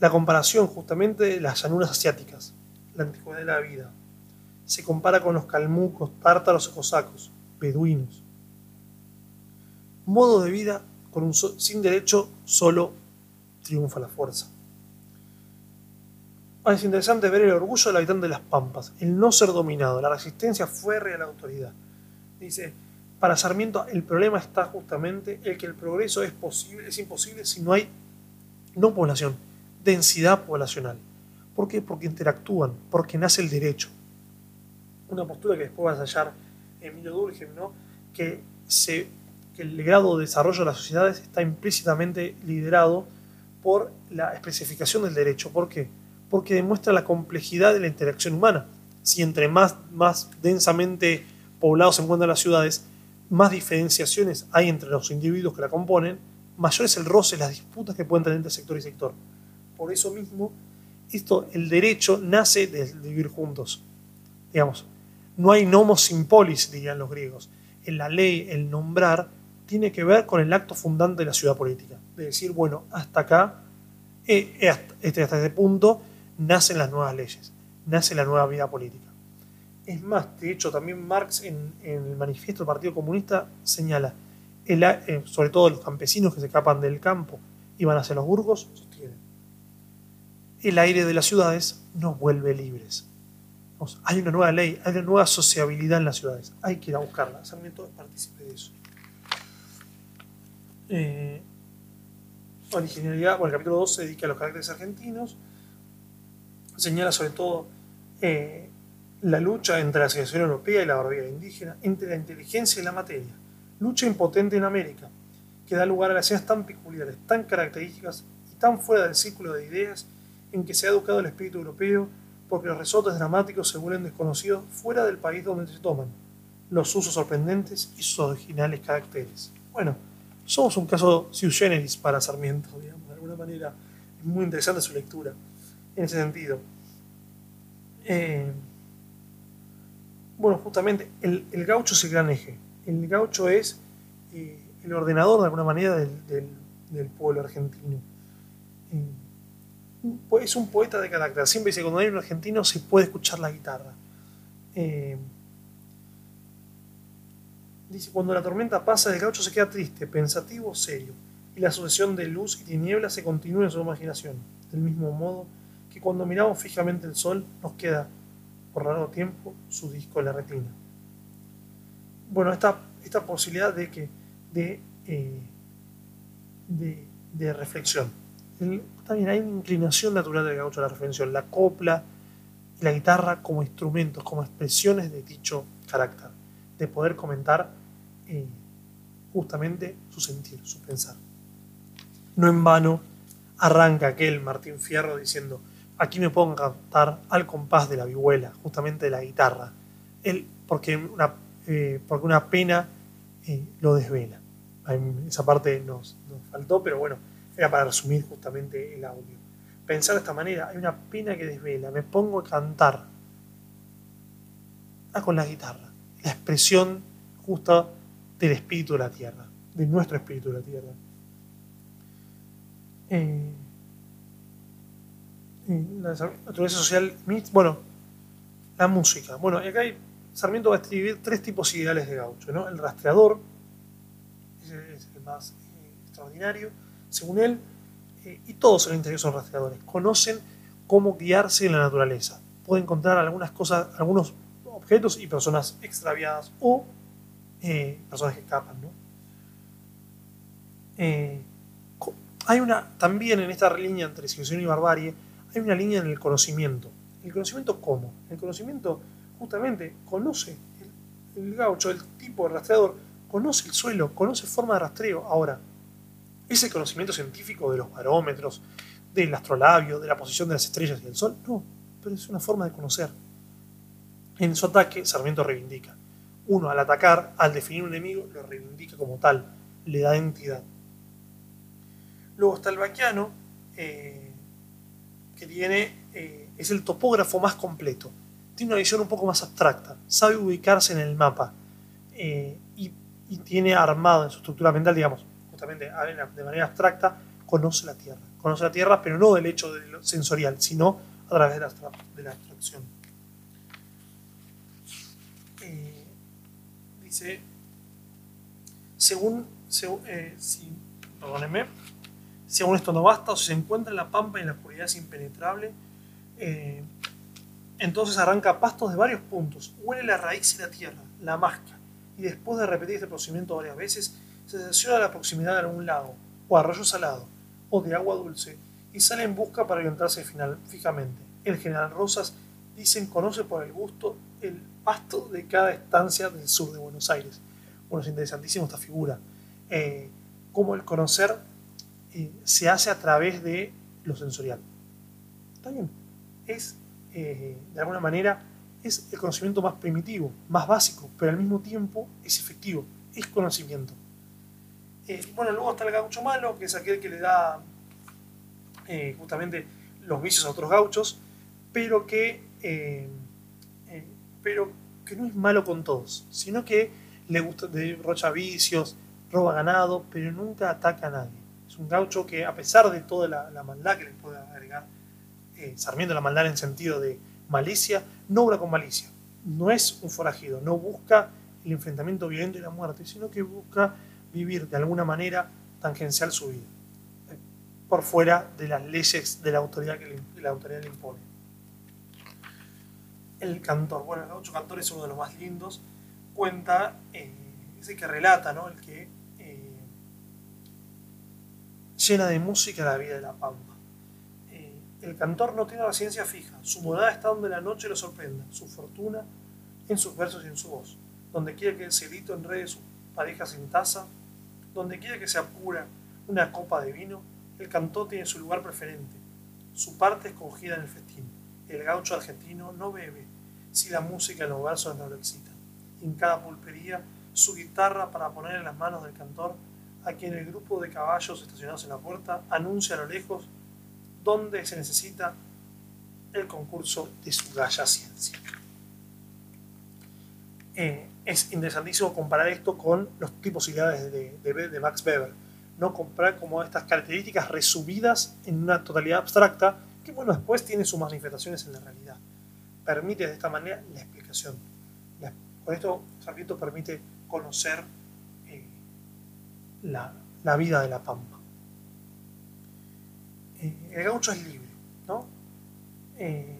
la comparación justamente de las llanuras asiáticas, la antigüedad de la vida. Se compara con los calmucos, tártaros cosacos, beduinos. Modo de vida con un sin derecho solo triunfa la fuerza. Ah, es interesante ver el orgullo del habitante de las Pampas, el no ser dominado, la resistencia férrea a la autoridad. Dice, para Sarmiento el problema está justamente el que el progreso es posible, es imposible si no hay no población, densidad poblacional. ¿Por qué? Porque interactúan, porque nace el derecho. Una postura que después vas a hallar Emilio Durkheim, ¿no? que, se, que el grado de desarrollo de las sociedades está implícitamente liderado por la especificación del derecho. ¿Por qué? Porque demuestra la complejidad de la interacción humana. Si entre más, más densamente poblados se encuentran las ciudades, más diferenciaciones hay entre los individuos que la componen, mayor es el roce, las disputas que pueden tener entre sector y sector. Por eso mismo, esto, el derecho nace de vivir juntos. Digamos, no hay nomos sin polis, dirían los griegos. En la ley, el nombrar tiene que ver con el acto fundante de la ciudad política. De decir, bueno, hasta acá, eh, eh, este, hasta este punto, nacen las nuevas leyes, nace la nueva vida política. Es más, de hecho, también Marx en, el manifiesto del Partido Comunista señala, eh, sobre todo los campesinos que se escapan del campo y van hacia los burgos, sostienen, el aire de las ciudades nos vuelve libres. hay una nueva ley, hay una nueva sociabilidad en las ciudades, hay que ir a buscarla. Sarmiento partícipe de eso. Eh, originalidad, bueno, el capítulo 2 se dedica a los caracteres argentinos, señala sobre todo eh, la lucha entre la civilización europea y la barbarie indígena, entre la inteligencia y la materia, lucha impotente en América, que da lugar a las ideas tan peculiares, tan características y tan fuera del círculo de ideas en que se ha educado el espíritu europeo, porque los resortes dramáticos se vuelven desconocidos fuera del país donde se toman, los usos sorprendentes y sus originales caracteres. Bueno, somos un caso sui generis para Sarmiento, digamos, de alguna manera. Es muy interesante su lectura en ese sentido. Eh, bueno, justamente el, gaucho es el gran eje. El gaucho es eh, el ordenador de alguna manera del, pueblo argentino. Eh, es un poeta de carácter. Siempre dice, cuando hay un argentino se puede escuchar la guitarra. Dice, cuando la tormenta pasa, el gaucho se queda triste, pensativo, serio, y la sucesión de luz y tiniebla se continúa en su imaginación, del mismo modo que cuando miramos fijamente el sol nos queda por largo tiempo su disco en la retina. Bueno, esta, esta posibilidad de que de, eh, de, reflexión. también hay una inclinación natural del gaucho a la reflexión, la copla y la guitarra como instrumentos, como expresiones de dicho carácter, de poder comentar eh, justamente su sentir, su pensar. No en vano arranca aquel Martín Fierro diciendo, aquí me pongo a cantar al compás de la vihuela, justamente de la guitarra, él, porque, una, eh, porque una pena eh, lo desvela. Esa parte nos, faltó, pero bueno, era para resumir justamente el audio. Pensar de esta manera, hay una pena que desvela, me pongo a cantar ah, con la guitarra, la expresión justa del espíritu de la tierra, de nuestro espíritu de la tierra. Eh, la naturaleza social, bueno, la música. Bueno, acá Sarmiento va a escribir tres tipos ideales de gaucho, ¿no? El rastreador, es el más eh, extraordinario, según él, eh, y todos en el interior son rastreadores, conocen cómo guiarse en la naturaleza, pueden encontrar algunas cosas, algunos objetos y personas extraviadas o eh, personas que escapan, ¿no? hay una, también en esta línea entre civilización y barbarie, hay una línea en el conocimiento. ¿El conocimiento cómo? El conocimiento justamente conoce el, gaucho, el tipo de rastreador, conoce el suelo, conoce forma de rastreo. Ahora, ¿es el conocimiento científico de los barómetros, del astrolabio, de la posición de las estrellas y del sol? No, pero es una forma de conocer. En su ataque, Sarmiento reivindica. Uno, al atacar, al definir un enemigo, lo reivindica como tal, le da entidad. Luego está el vaquiano, eh, que tiene, eh, es el topógrafo más completo. Tiene una visión un poco más abstracta, sabe ubicarse en el mapa eh, y, tiene armado en su estructura mental, digamos, justamente de manera abstracta, conoce la Tierra. Conoce la Tierra, pero no del hecho sensorial, sino a través de la, de la abstracción. Eh, dice, según, según si, perdónenme, si aún esto no basta o si se encuentra en la pampa y en la oscuridad es impenetrable, eh, entonces arranca pastos de varios puntos, huele la raíz y la tierra, la masca, y después de repetir este procedimiento varias veces, se a la proximidad de algún lago, o arroyo salado, o de agua dulce, y sale en busca para orientarse final, fijamente. El general Rosas dicen conoce por el gusto el pasto de cada estancia del sur de Buenos Aires. Bueno, es interesantísimo esta figura. Eh, como el conocer se hace a través de lo sensorial. Está bien. Es, eh, de alguna manera, es el conocimiento más primitivo, más básico, pero al mismo tiempo es efectivo. es conocimiento. Eh, bueno, luego está el gaucho malo, que es aquel que le da eh, justamente los vicios a otros gauchos, pero que, pero que no es malo con todos, sino que le gusta, derrocha vicios, roba ganado, pero nunca ataca a nadie. Es un gaucho que, a pesar de toda la, maldad que le puede agregar, Sarmiento la maldad en sentido de malicia, no obra con malicia. No es un forajido, no busca el enfrentamiento violento y la muerte, sino que busca vivir de alguna manera tangencial su vida, eh, por fuera de las leyes de la autoridad que la autoridad le impone. El cantor, bueno, el gaucho cantor es uno de los más lindos, cuenta, eh, el que relata, ¿no? el que eh, llena de música la vida de la pampa. el cantor no tiene residencia fija, su morada está donde la noche lo sorprenda, su fortuna en sus versos y en su voz donde quiera que el cielito enrede su pareja sin taza, donde quiera que se apura una copa de vino, el cantó tiene su lugar preferente, su parte escogida en el festín. El gaucho argentino no bebe si la música en los versos no lo excita. En cada pulpería, su guitarra para poner en las manos del cantor, a quien el grupo de caballos estacionados en la puerta anuncia a lo lejos donde se necesita el concurso de su galla ciencia. Eh, es interesantísimo comparar esto con los tipos y de, de, Max Weber. ¿no? Comprar como estas características resumidas en una totalidad abstracta que bueno, después tiene sus manifestaciones en la realidad. Permite de esta manera la explicación. con esto Sarmiento permite conocer la, vida de la pampa. Eh, el gaucho es libre, ¿no? Eh,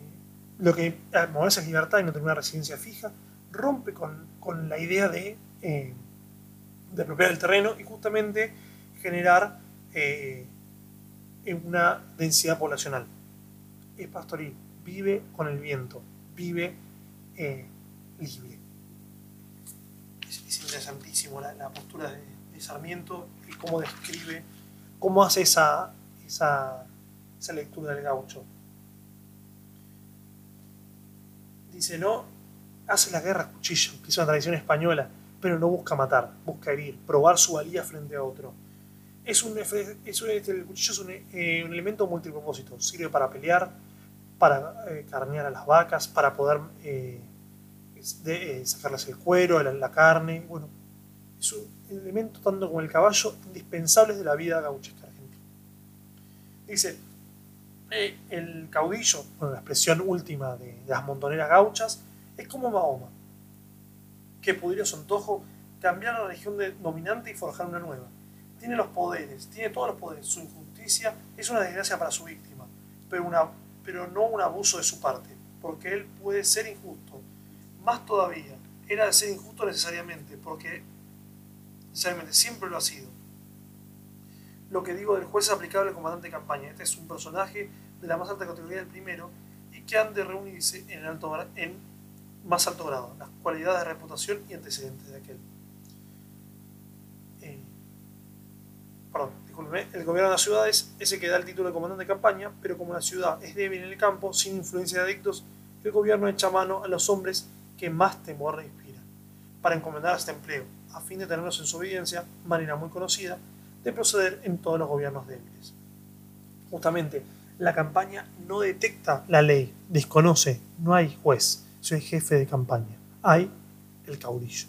lo que moverse es libertad y no tener una residencia fija, rompe con, la idea de, eh, de apropiar el terreno y justamente generar eh, una densidad poblacional. Es pastoril, vive con el viento, vive libre. Es, interesantísimo la, postura de, Sarmiento y cómo describe, cómo hace esa, esa, esa lectura del gaucho. Dice, no, hace la guerra a cuchillo, que es una tradición española, pero no busca matar, busca herir, probar su valía frente a otro. Es un, es el cuchillo es un, eh, un, elemento multipropósito, sirve para pelear, para eh, carnear a las vacas, para poder eh, sacarles el cuero, la, la, carne, bueno, es un elemento tanto como el caballo indispensables de la vida gauchesca argentina. Dice, el caudillo, bueno, la expresión última de, las montoneras gauchas, es como Mahoma, que pudiera su antojo cambiar la religión dominante y forjar una nueva. Tiene los poderes, tiene todos los poderes. Su injusticia es una desgracia para su víctima, pero, una, pero no un abuso de su parte, porque él puede ser injusto. Más todavía, era de ser injusto necesariamente, porque siempre lo ha sido. Lo que digo del juez es aplicable al comandante de campaña. Este es un personaje de la más alta categoría del primero y que han de reunirse en, alto, en más alto grado, las cualidades de reputación y antecedentes de aquel. Eh, perdón, discúlpeme, el gobierno de las ciudades es el que da el título de comandante de campaña, pero como la ciudad es débil en el campo, sin influencia de adictos, el gobierno echa mano a los hombres que más temor le inspira, para encomendar este empleo, a fin de tenerlos en su obediencia, manera muy conocida de proceder en todos los gobiernos débiles. Justamente, la campaña no detecta la ley, desconoce, no hay juez soy jefe de campaña. Hay el caudillo.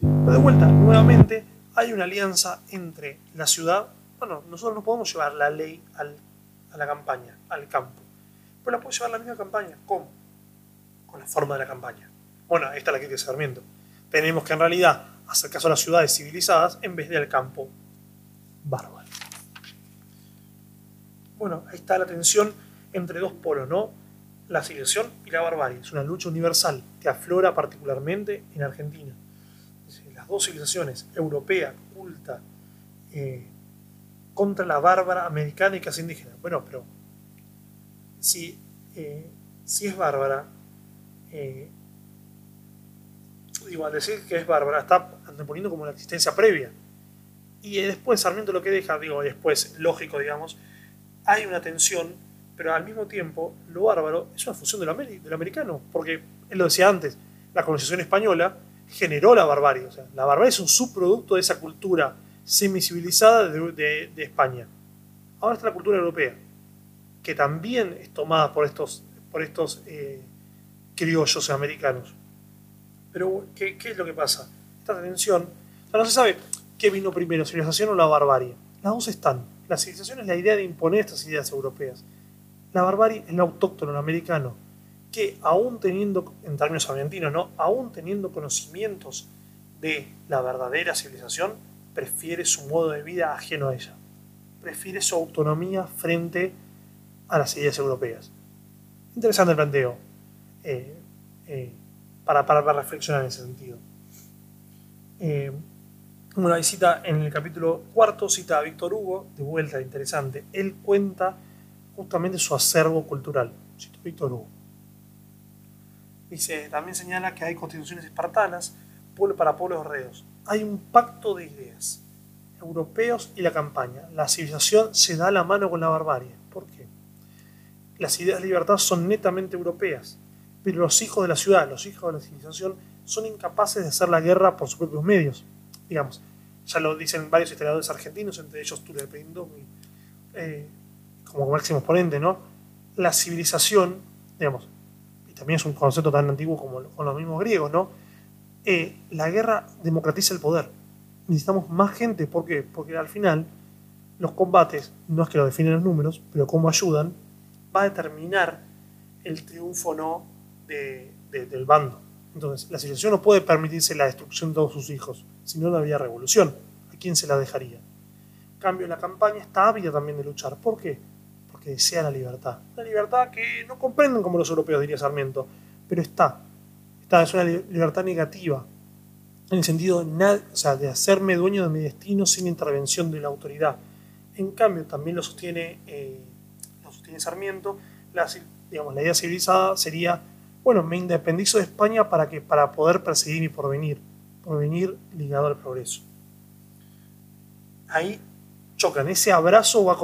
Pero de vuelta, nuevamente, hay una alianza entre la ciudad. Bueno, nosotros no podemos llevar la ley a la campaña, al campo. Pero la puede llevar la misma campaña. ¿Cómo? Con la forma de la campaña. Bueno, esta es la que de Sarmiento. Tenemos que en realidad hacer caso a las ciudades civilizadas en vez del campo bárbaro. Bueno, ahí está la tensión entre dos polos, ¿no? la civilización y la barbarie. Es una lucha universal que aflora particularmente en Argentina. Las dos civilizaciones, europea, culta, eh, contra la bárbara americana y casi indígena. Bueno, pero si, eh, es bárbara, eh, digo, al decir que es bárbara, está anteponiendo como la existencia previa. Y después Sarmiento lo que deja, digo, después, lógico, digamos, hay una tensión pero al mismo tiempo lo bárbaro es una función del, americano, porque él lo decía antes, la colonización española generó la barbarie. O sea, la barbarie es un subproducto de esa cultura semicivilizada de, de, España. Ahora está la cultura europea, que también es tomada por estos, por estos eh, criollos americanos. Pero, ¿qué, ¿qué, es lo que pasa? Esta tensión, no se sabe qué vino primero, civilización o la barbarie. Las dos están. La civilización es la idea de imponer estas ideas europeas. La barbarie es lo autóctono, americano, que aún teniendo, en términos argentinos, ¿no? aún teniendo conocimientos de la verdadera civilización, prefiere su modo de vida ajeno a ella. Prefiere su autonomía frente a las ideas europeas. Interesante el planteo eh, eh, para, reflexionar en ese sentido. Eh, bueno, ahí cita en el capítulo cuarto, cita a Víctor Hugo, de vuelta interesante. Él cuenta justamente su acervo cultural. Cito Víctor Hugo. Dice, también señala que hay constituciones espartanas para pueblos reos. Hay un pacto de ideas, europeos y la campaña. La civilización se da la mano con la barbarie. ¿Por qué? Las ideas de libertad son netamente europeas, pero los hijos de la ciudad, los hijos de la civilización, son incapaces de hacer la guerra por sus propios medios. Digamos, ya lo dicen varios historiadores argentinos, entre ellos Ture eh, como máximo exponente, ¿no? La civilización, digamos, también es un concepto tan antiguo como con los mismos griegos, ¿no? Eh, la guerra democratiza el poder. Necesitamos más gente, ¿por qué? Porque al final los combates, no es que lo definen los números, pero cómo ayudan, va a determinar el triunfo o no del bando. Entonces, la civilización no puede permitirse la destrucción de todos sus hijos, si no, no habría revolución. ¿A quién se la dejaría? En cambio, la campaña está ávida también de luchar. ¿Por qué? que desea la libertad. Una libertad que no comprenden como los europeos, diría Sarmiento, pero está. está es una libertad negativa, en el sentido de hacerme dueño de mi destino sin intervención de la autoridad. En cambio, también lo sostiene, eh, lo sostiene Sarmiento, la, digamos, la idea civilizada sería, bueno, me independizo de España para, que, para poder perseguir mi porvenir, porvenir ligado al progreso. Ahí chocan, ese abrazo va,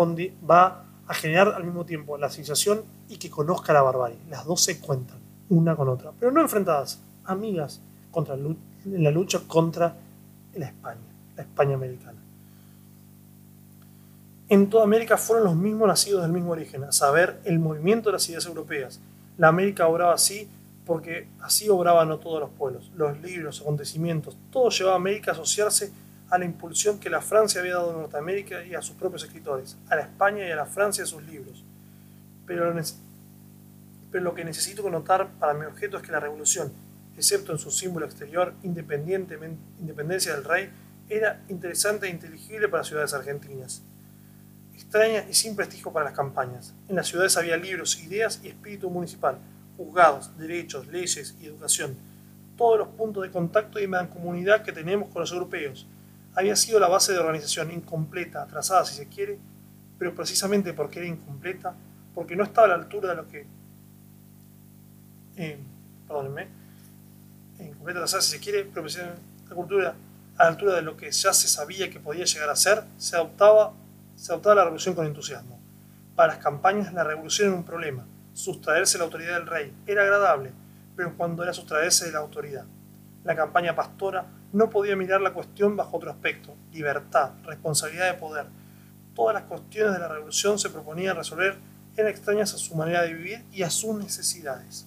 va a generar al mismo tiempo la civilización y que conozca la barbarie. Las dos se cuentan, una con otra, pero no enfrentadas, amigas, contra en la lucha contra la España, la España americana. En toda América fueron los mismos nacidos del mismo origen, a saber, el movimiento de las ideas europeas. La América obraba así porque así obraban no todos los pueblos. Los libros, acontecimientos, todo llevaba a América a asociarse a la impulsión que la Francia había dado a Norteamérica y a sus propios escritores, a la España y a la Francia a sus libros. Pero, lo que necesito notar para mi objeto es que la revolución, excepto en su símbolo exterior, independencia del rey, era interesante e inteligible para ciudades argentinas, extraña y sin prestigio para las campañas. En las ciudades había libros, ideas y espíritu municipal, juzgados, derechos, leyes y educación, todos los puntos de contacto y mancomunidad que tenemos con los europeos, había sido la base de organización incompleta, atrasada si se quiere, pero precisamente porque era incompleta, porque no estaba a la altura de lo que... Eh, perdónenme, incompleta, atrasada si se quiere, pero la cultura a la altura de lo que ya se sabía que podía llegar a ser, se adoptaba, se adoptaba la revolución con entusiasmo. Para las campañas la revolución era un problema. Sustraerse la autoridad del rey era agradable, pero cuando era sustraerse de la autoridad. La campaña pastora no podía mirar la cuestión bajo otro aspecto, libertad, responsabilidad de poder. Todas las cuestiones de la revolución se proponían resolver eran extrañas a su manera de vivir y a sus necesidades.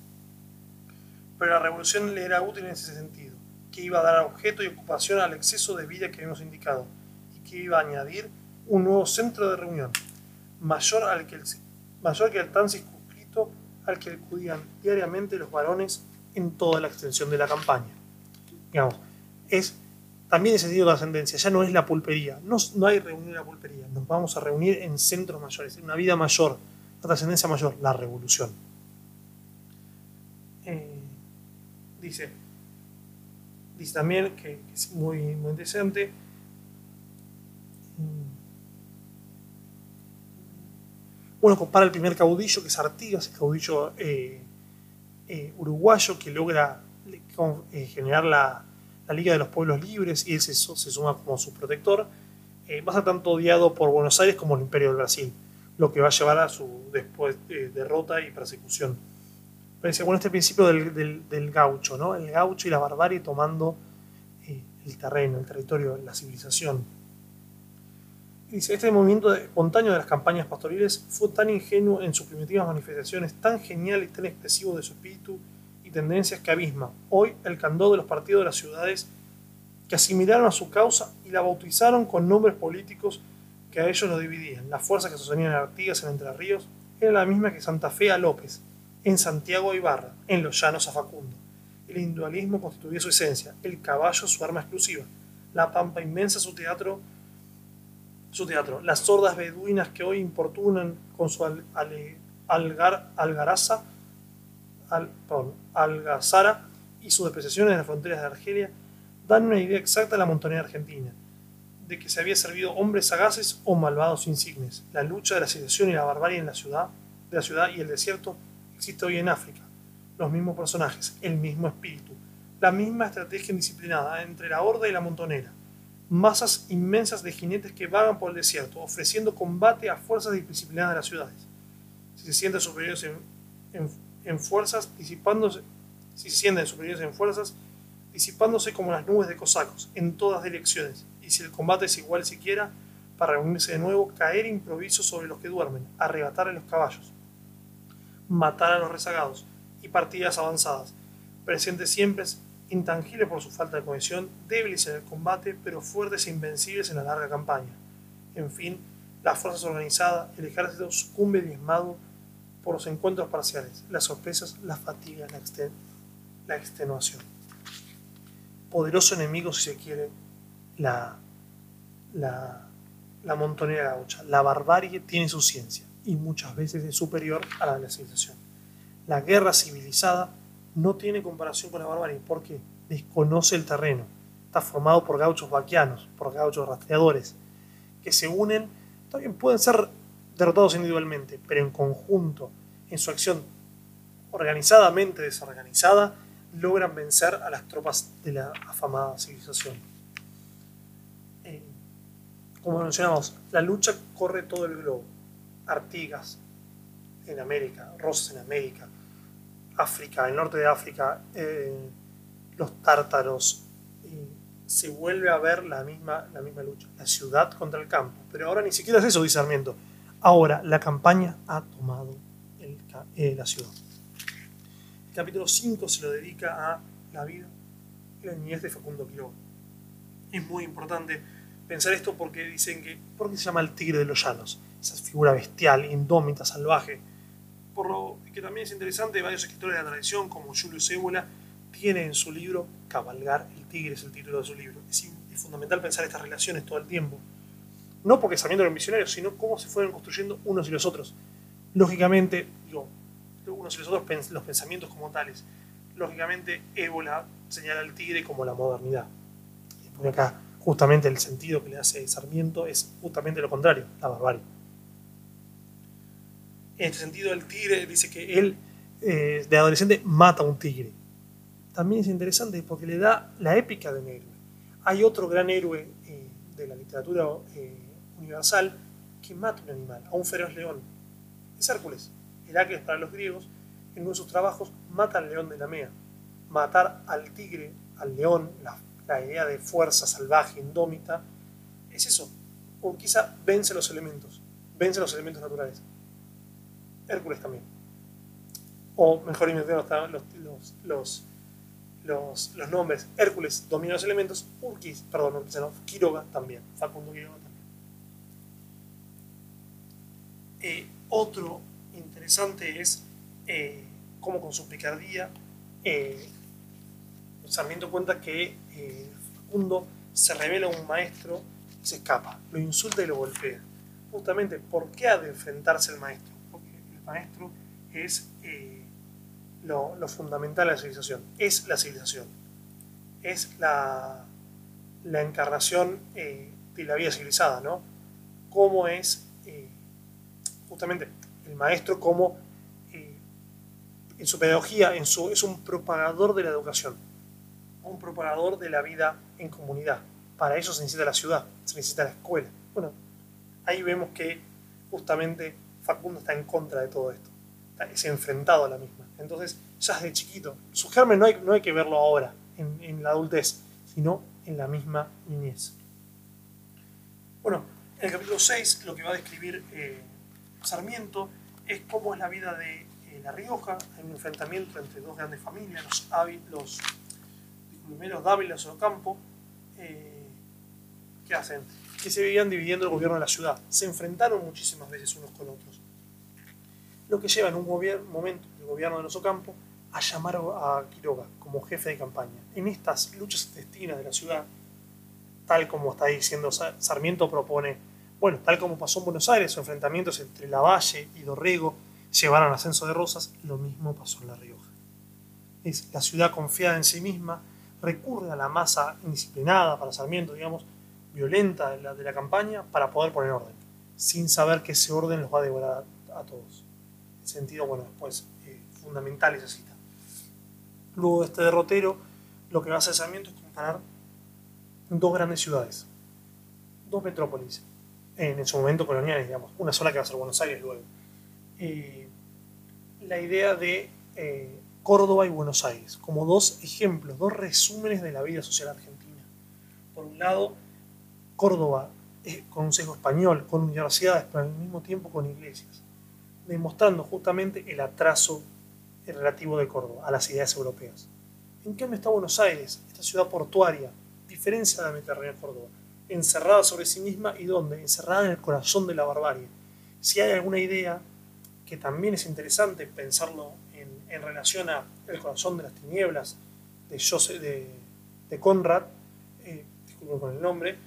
Pero la revolución le era útil en ese sentido, que iba a dar objeto y ocupación al exceso de vida que hemos indicado, y que iba a añadir un nuevo centro de reunión, mayor, al que el, mayor que el tan circunscrito al que acudían diariamente los varones en toda la extensión de la campaña. Digamos, es también ese sentido de trascendencia, ya no es la pulpería, no, no hay reunión en la pulpería, nos vamos a reunir en centros mayores, en una vida mayor, una trascendencia mayor, la revolución. Eh, dice, dice también que, es muy, muy interesante. Bueno, compara el primer caudillo, que es Artigas, el caudillo eh, eh, uruguayo que logra generar la, la Liga de los Pueblos Libres y él se, suma como su protector, eh, va a ser tanto odiado por Buenos Aires como el Imperio del Brasil, lo que va a llevar a su después eh, derrota y persecución. Pero bueno, este principio del, del, gaucho, ¿no? El gaucho y la barbarie tomando el terreno, el territorio, la civilización. Dice, este movimiento espontáneo de las campañas pastoriles fue tan ingenuo en sus primitivas manifestaciones, tan genial y tan expresivo de su espíritu y tendencias que abisma hoy el candor de los partidos de las ciudades que asimilaron a su causa y la bautizaron con nombres políticos que a ellos lo dividían. La fuerza que sostenían a Artigas en Entre Ríos era la misma que Santa Fe a López, en Santiago a Ibarra, en los llanos a Facundo. El individualismo constituía su esencia, el caballo su arma exclusiva, la pampa inmensa su teatro su teatro. Las sordas beduinas que hoy importunan con su algar, algaraza, al, algazara y sus depreciaciones en las fronteras de Argelia dan una idea exacta de la montonera argentina, de que se había servido hombres sagaces o malvados insignes. La lucha de la situación y la barbarie en la ciudad, de la ciudad y el desierto existe hoy en África. Los mismos personajes, el mismo espíritu, la misma estrategia indisciplinada entre la horda y la montonera masas inmensas de jinetes que vagan por el desierto, ofreciendo combate a fuerzas disciplinadas de las ciudades. Si se sienten superiores en, fuerzas, disipándose, si se sienten superiores en fuerzas, disipándose como las nubes de cosacos, en todas direcciones, y si el combate es igual siquiera, para reunirse de nuevo, caer improviso sobre los que duermen, arrebatar a los caballos, matar a los rezagados, y partidas avanzadas, presentes siempre intangibles por su falta de cohesión, débiles en el combate, pero fuertes e invencibles en la larga campaña. En fin, las fuerzas organizadas, el ejército sucumbe diezmado por los encuentros parciales, las sorpresas, la fatiga, la, extenuación. Poderoso enemigo, si se quiere, la, la, la montonera gaucha. La barbarie tiene su ciencia y muchas veces es superior a la de la civilización. La guerra civilizada no tiene comparación con la barbarie porque desconoce el terreno. Está formado por gauchos vaquianos, por gauchos rastreadores, que se unen, también pueden ser derrotados individualmente, pero en conjunto, en su acción organizadamente desorganizada, logran vencer a las tropas de la afamada civilización. Eh, como mencionamos, la lucha corre todo el globo. Artigas en América, Rosas en América, África, el norte de África, eh, los tártaros, se vuelve a ver la misma, la misma lucha, la ciudad contra el campo. Pero ahora ni siquiera es eso, dice Sarmiento. Ahora la campaña ha tomado eh, la ciudad. El capítulo 5 se lo dedica a la vida y la niñez de Facundo Quiroga. Es muy importante pensar esto porque dicen que, ¿por qué se llama el tigre de los llanos? Esa figura bestial, indómita, salvaje, que también es interesante, varios escritores de la tradición, como Julio Cébola, tienen en su libro Cabalgar el tigre, es el título de su libro. Es, fundamental pensar estas relaciones todo el tiempo. No porque sabiendo los visionarios, sino cómo se fueron construyendo unos y los otros. Lógicamente, digo, unos y los otros los pensamientos como tales. Lógicamente, Ébola señala al tigre como la modernidad. Y acá justamente el sentido que le hace Sarmiento es justamente lo contrario, la barbarie. En este sentido, el tigre dice que él, eh, de adolescente, mata a un tigre. También es interesante porque le da la épica de un héroe. Hay otro gran héroe eh, de la literatura eh, universal que mata a un animal, a un feroz león. Es Hércules. Heracles para los griegos, en uno de sus trabajos, mata al león de la Mea. Matar al tigre, al león, la, la idea de fuerza salvaje, indómita, es eso. O quizá vence los elementos, vence los elementos naturales. Hércules también. O mejor inventemos los, los, los, los, nombres. Hércules domina los elementos, Urquis, perdón, no, Quiroga también, Facundo Quiroga también. Eh, otro interesante es eh, cómo con su picardía eh, Sarmiento cuenta que Facundo se revela a un maestro y se escapa, lo insulta y lo golpea. Justamente, ¿por qué ha de enfrentarse el maestro? Maestro es eh, lo, fundamental de la civilización. Es la civilización. Es la, la encarnación eh, de la vida civilizada, ¿no? Cómo es eh, justamente el maestro como en su pedagogía, en su, es un propagador de la educación, un propagador de la vida en comunidad. Para eso se necesita la ciudad, se necesita la escuela. Bueno, ahí vemos que justamente Facundo está en contra de todo esto. Es enfrentado a la misma. Entonces, ya desde chiquito, su germen no hay, no hay que verlo ahora, en, la adultez, sino en la misma niñez. Bueno, en el capítulo 6 lo que va a describir eh, Sarmiento es cómo es la vida de eh, La Rioja, hay un enfrentamiento entre dos grandes familias, los, los primeros Dávila y Ocampo, eh, ¿qué hacen? Que se vivían dividiendo el gobierno de la ciudad. Se enfrentaron muchísimas veces unos con otros. Lo que lleva en un momento el gobierno de los Ocampo a llamar a Quiroga como jefe de campaña. En estas luchas intestinas de la ciudad, tal como está diciendo Sarmiento propone, bueno, tal como pasó en Buenos Aires, los enfrentamientos entre Lavalle y Dorrego llevaron a ascenso de Rosas, lo mismo pasó en La Rioja. Es la ciudad confiada en sí misma, recurre a la masa indisciplinada para Sarmiento, digamos, violenta de la, de la campaña para poder poner orden, sin saber que ese orden los va a devorar a todos. En sentido, bueno, después eh, fundamental esa cita. Luego de este derrotero, lo que va a hacer Sarmiento es comparar dos grandes ciudades, dos metrópolis, en, su momento coloniales, digamos, una sola que va a ser Buenos Aires luego. Eh, la idea de eh, Córdoba y Buenos Aires, como dos ejemplos, dos resúmenes de la vida social argentina. Por un lado, Córdoba con un sesgo español, con universidades, pero al mismo tiempo con iglesias, demostrando justamente el atraso relativo de Córdoba a las ideas europeas. ¿En qué está Buenos Aires, esta ciudad portuaria, diferencia de la Mediterránea Córdoba? Encerrada sobre sí misma y dónde? Encerrada en el corazón de la barbarie. Si hay alguna idea que también es interesante pensarlo en, relación a El corazón de las tinieblas de, de Conrad, eh, disculpen con el nombre,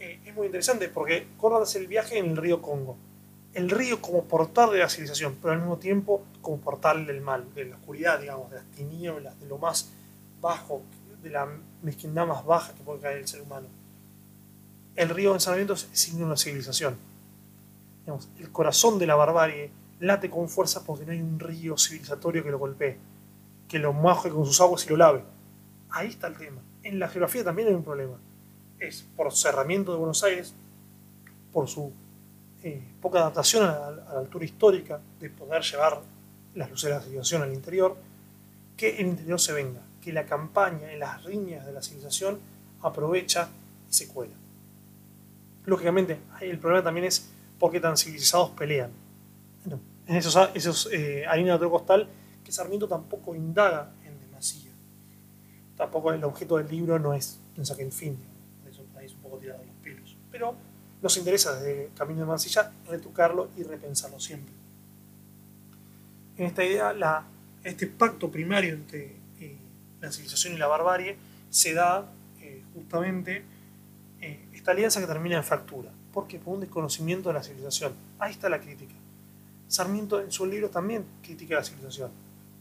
eh, es muy interesante porque Conrad hace el viaje en el río Congo. El río como portal de la civilización, pero al mismo tiempo como portal del mal, de la oscuridad, digamos, de las tinieblas, de lo más bajo, de la mezquindad más baja que puede caer el ser humano. El río en Sarmiento es signo de una civilización. El corazón de la barbarie late con fuerza porque no hay un río civilizatorio que lo golpee, que lo moje con sus aguas y lo lave. Ahí está el tema. En la geografía también hay un problema. Es por cerramiento de Buenos Aires, por su eh, poca adaptación a a la, altura histórica de poder llevar las luces de la civilización al interior, que el interior se venga, que la campaña en las riñas de la civilización aprovecha y se cuela. Lógicamente, el problema también es por qué tan civilizados pelean. Bueno, en esos, esos eh, harina de otro costal que Sarmiento tampoco indaga en demasía. Tampoco el objeto del libro no es no saque el fin, eso es un poco tirado de los pelos. Pero nos interesa desde el Camino de Mansilla retrucarlo y repensarlo siempre. En esta idea, este pacto primario entre eh, la civilización y la barbarie se da eh, justamente eh, esta alianza que termina en fractura. ¿Por qué? Por un desconocimiento de la civilización. Ahí está la crítica. Sarmiento en su libro también critica la civilización.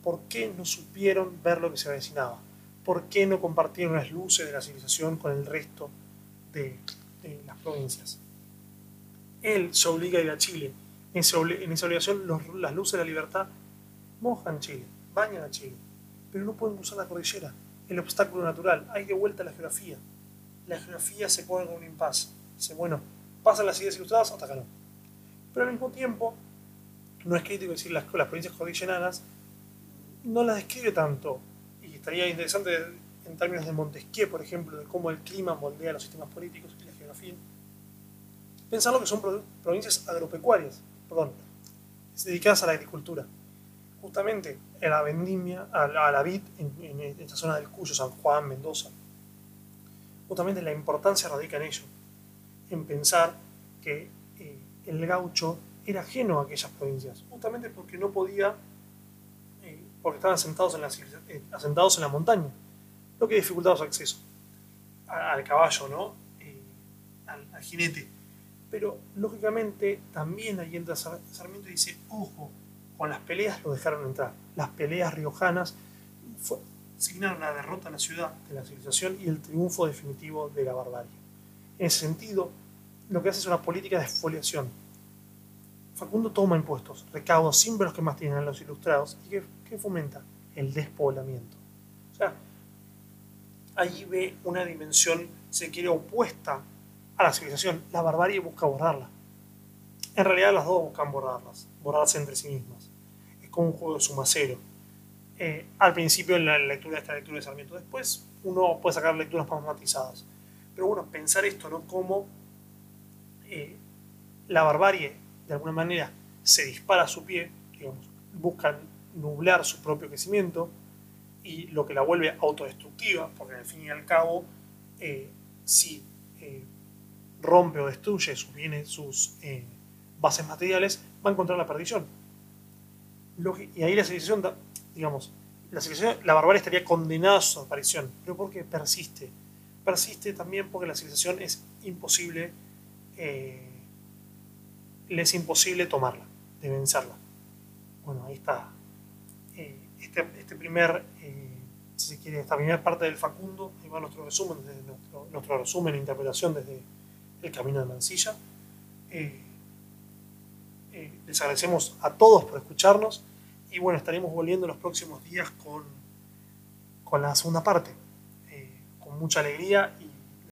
¿Por qué no supieron ver lo que se avecinaba? ¿Por qué no compartieron las luces de la civilización con el resto de las provincias? Él se obliga a ir a Chile. En, esa obligación, las luces de la libertad mojan Chile, bañan a Chile, pero no pueden cruzar la cordillera, el obstáculo natural, hay de vuelta la geografía. La geografía se pone en un impasse. Dice, bueno, pasan las ideas ilustradas, no. Pero al mismo tiempo, no es crítico decir las, las provincias cordilleranas, no las describe tanto. Y estaría interesante en términos de Montesquieu, por ejemplo, de cómo el clima moldea los sistemas políticos. Pensarlo que son provincias agropecuarias, perdón, dedicadas a la agricultura justamente a la vendimia, a la, vid en, esta zona del Cuyo, San Juan, Mendoza. Justamente la importancia radica en ello, en pensar que eh, el gaucho era ajeno a aquellas provincias, justamente porque no podía, eh, porque estaban asentados en, la, eh, asentados en la montaña, lo que dificultaba su acceso al, al caballo, ¿no? Al, jinete. Pero lógicamente también ahí entra Sarmiento y dice, ojo, con las peleas lo dejaron entrar. Las peleas riojanas fue, signaron la derrota en la ciudad de la civilización y el triunfo definitivo de la barbarie. En ese sentido, lo que hace es una política de exfoliación. Facundo toma impuestos, recaudos símbolos que más tienen los ilustrados y que, fomenta el despoblamiento. O sea, allí ve una dimensión, se quiere, opuesta a la civilización. La barbarie busca borrarla. En realidad las dos buscan borrarlas, borrarse entre sí mismas como un juego de suma cero. Eh, al principio en la lectura esta lectura de Sarmiento. Después uno puede sacar lecturas más matizadas. Pero bueno, pensar esto, ¿no? Como eh, la barbarie, de alguna manera, se dispara a su pie, digamos, nublar su propio crecimiento y lo que la vuelve autodestructiva, porque al fin y al cabo, eh, si eh, rompe o destruye sus sus bases materiales, va a encontrar la perdición. Y ahí la civilización, digamos, la, civilización, la barbarie estaría condenada a su aparición, pero porque persiste. Persiste también porque la civilización es imposible, eh, le es imposible tomarla, de vencerla. Bueno, ahí está. Eh, este, este, primer, eh, si se quiere, esta primera parte del Facundo, ahí va nuestro resumen, desde nuestro, nuestro resumen e interpretación desde el camino de Mansilla. les agradecemos a todos por escucharnos y bueno, estaremos volviendo los próximos días con, con la segunda parte, eh, con mucha alegría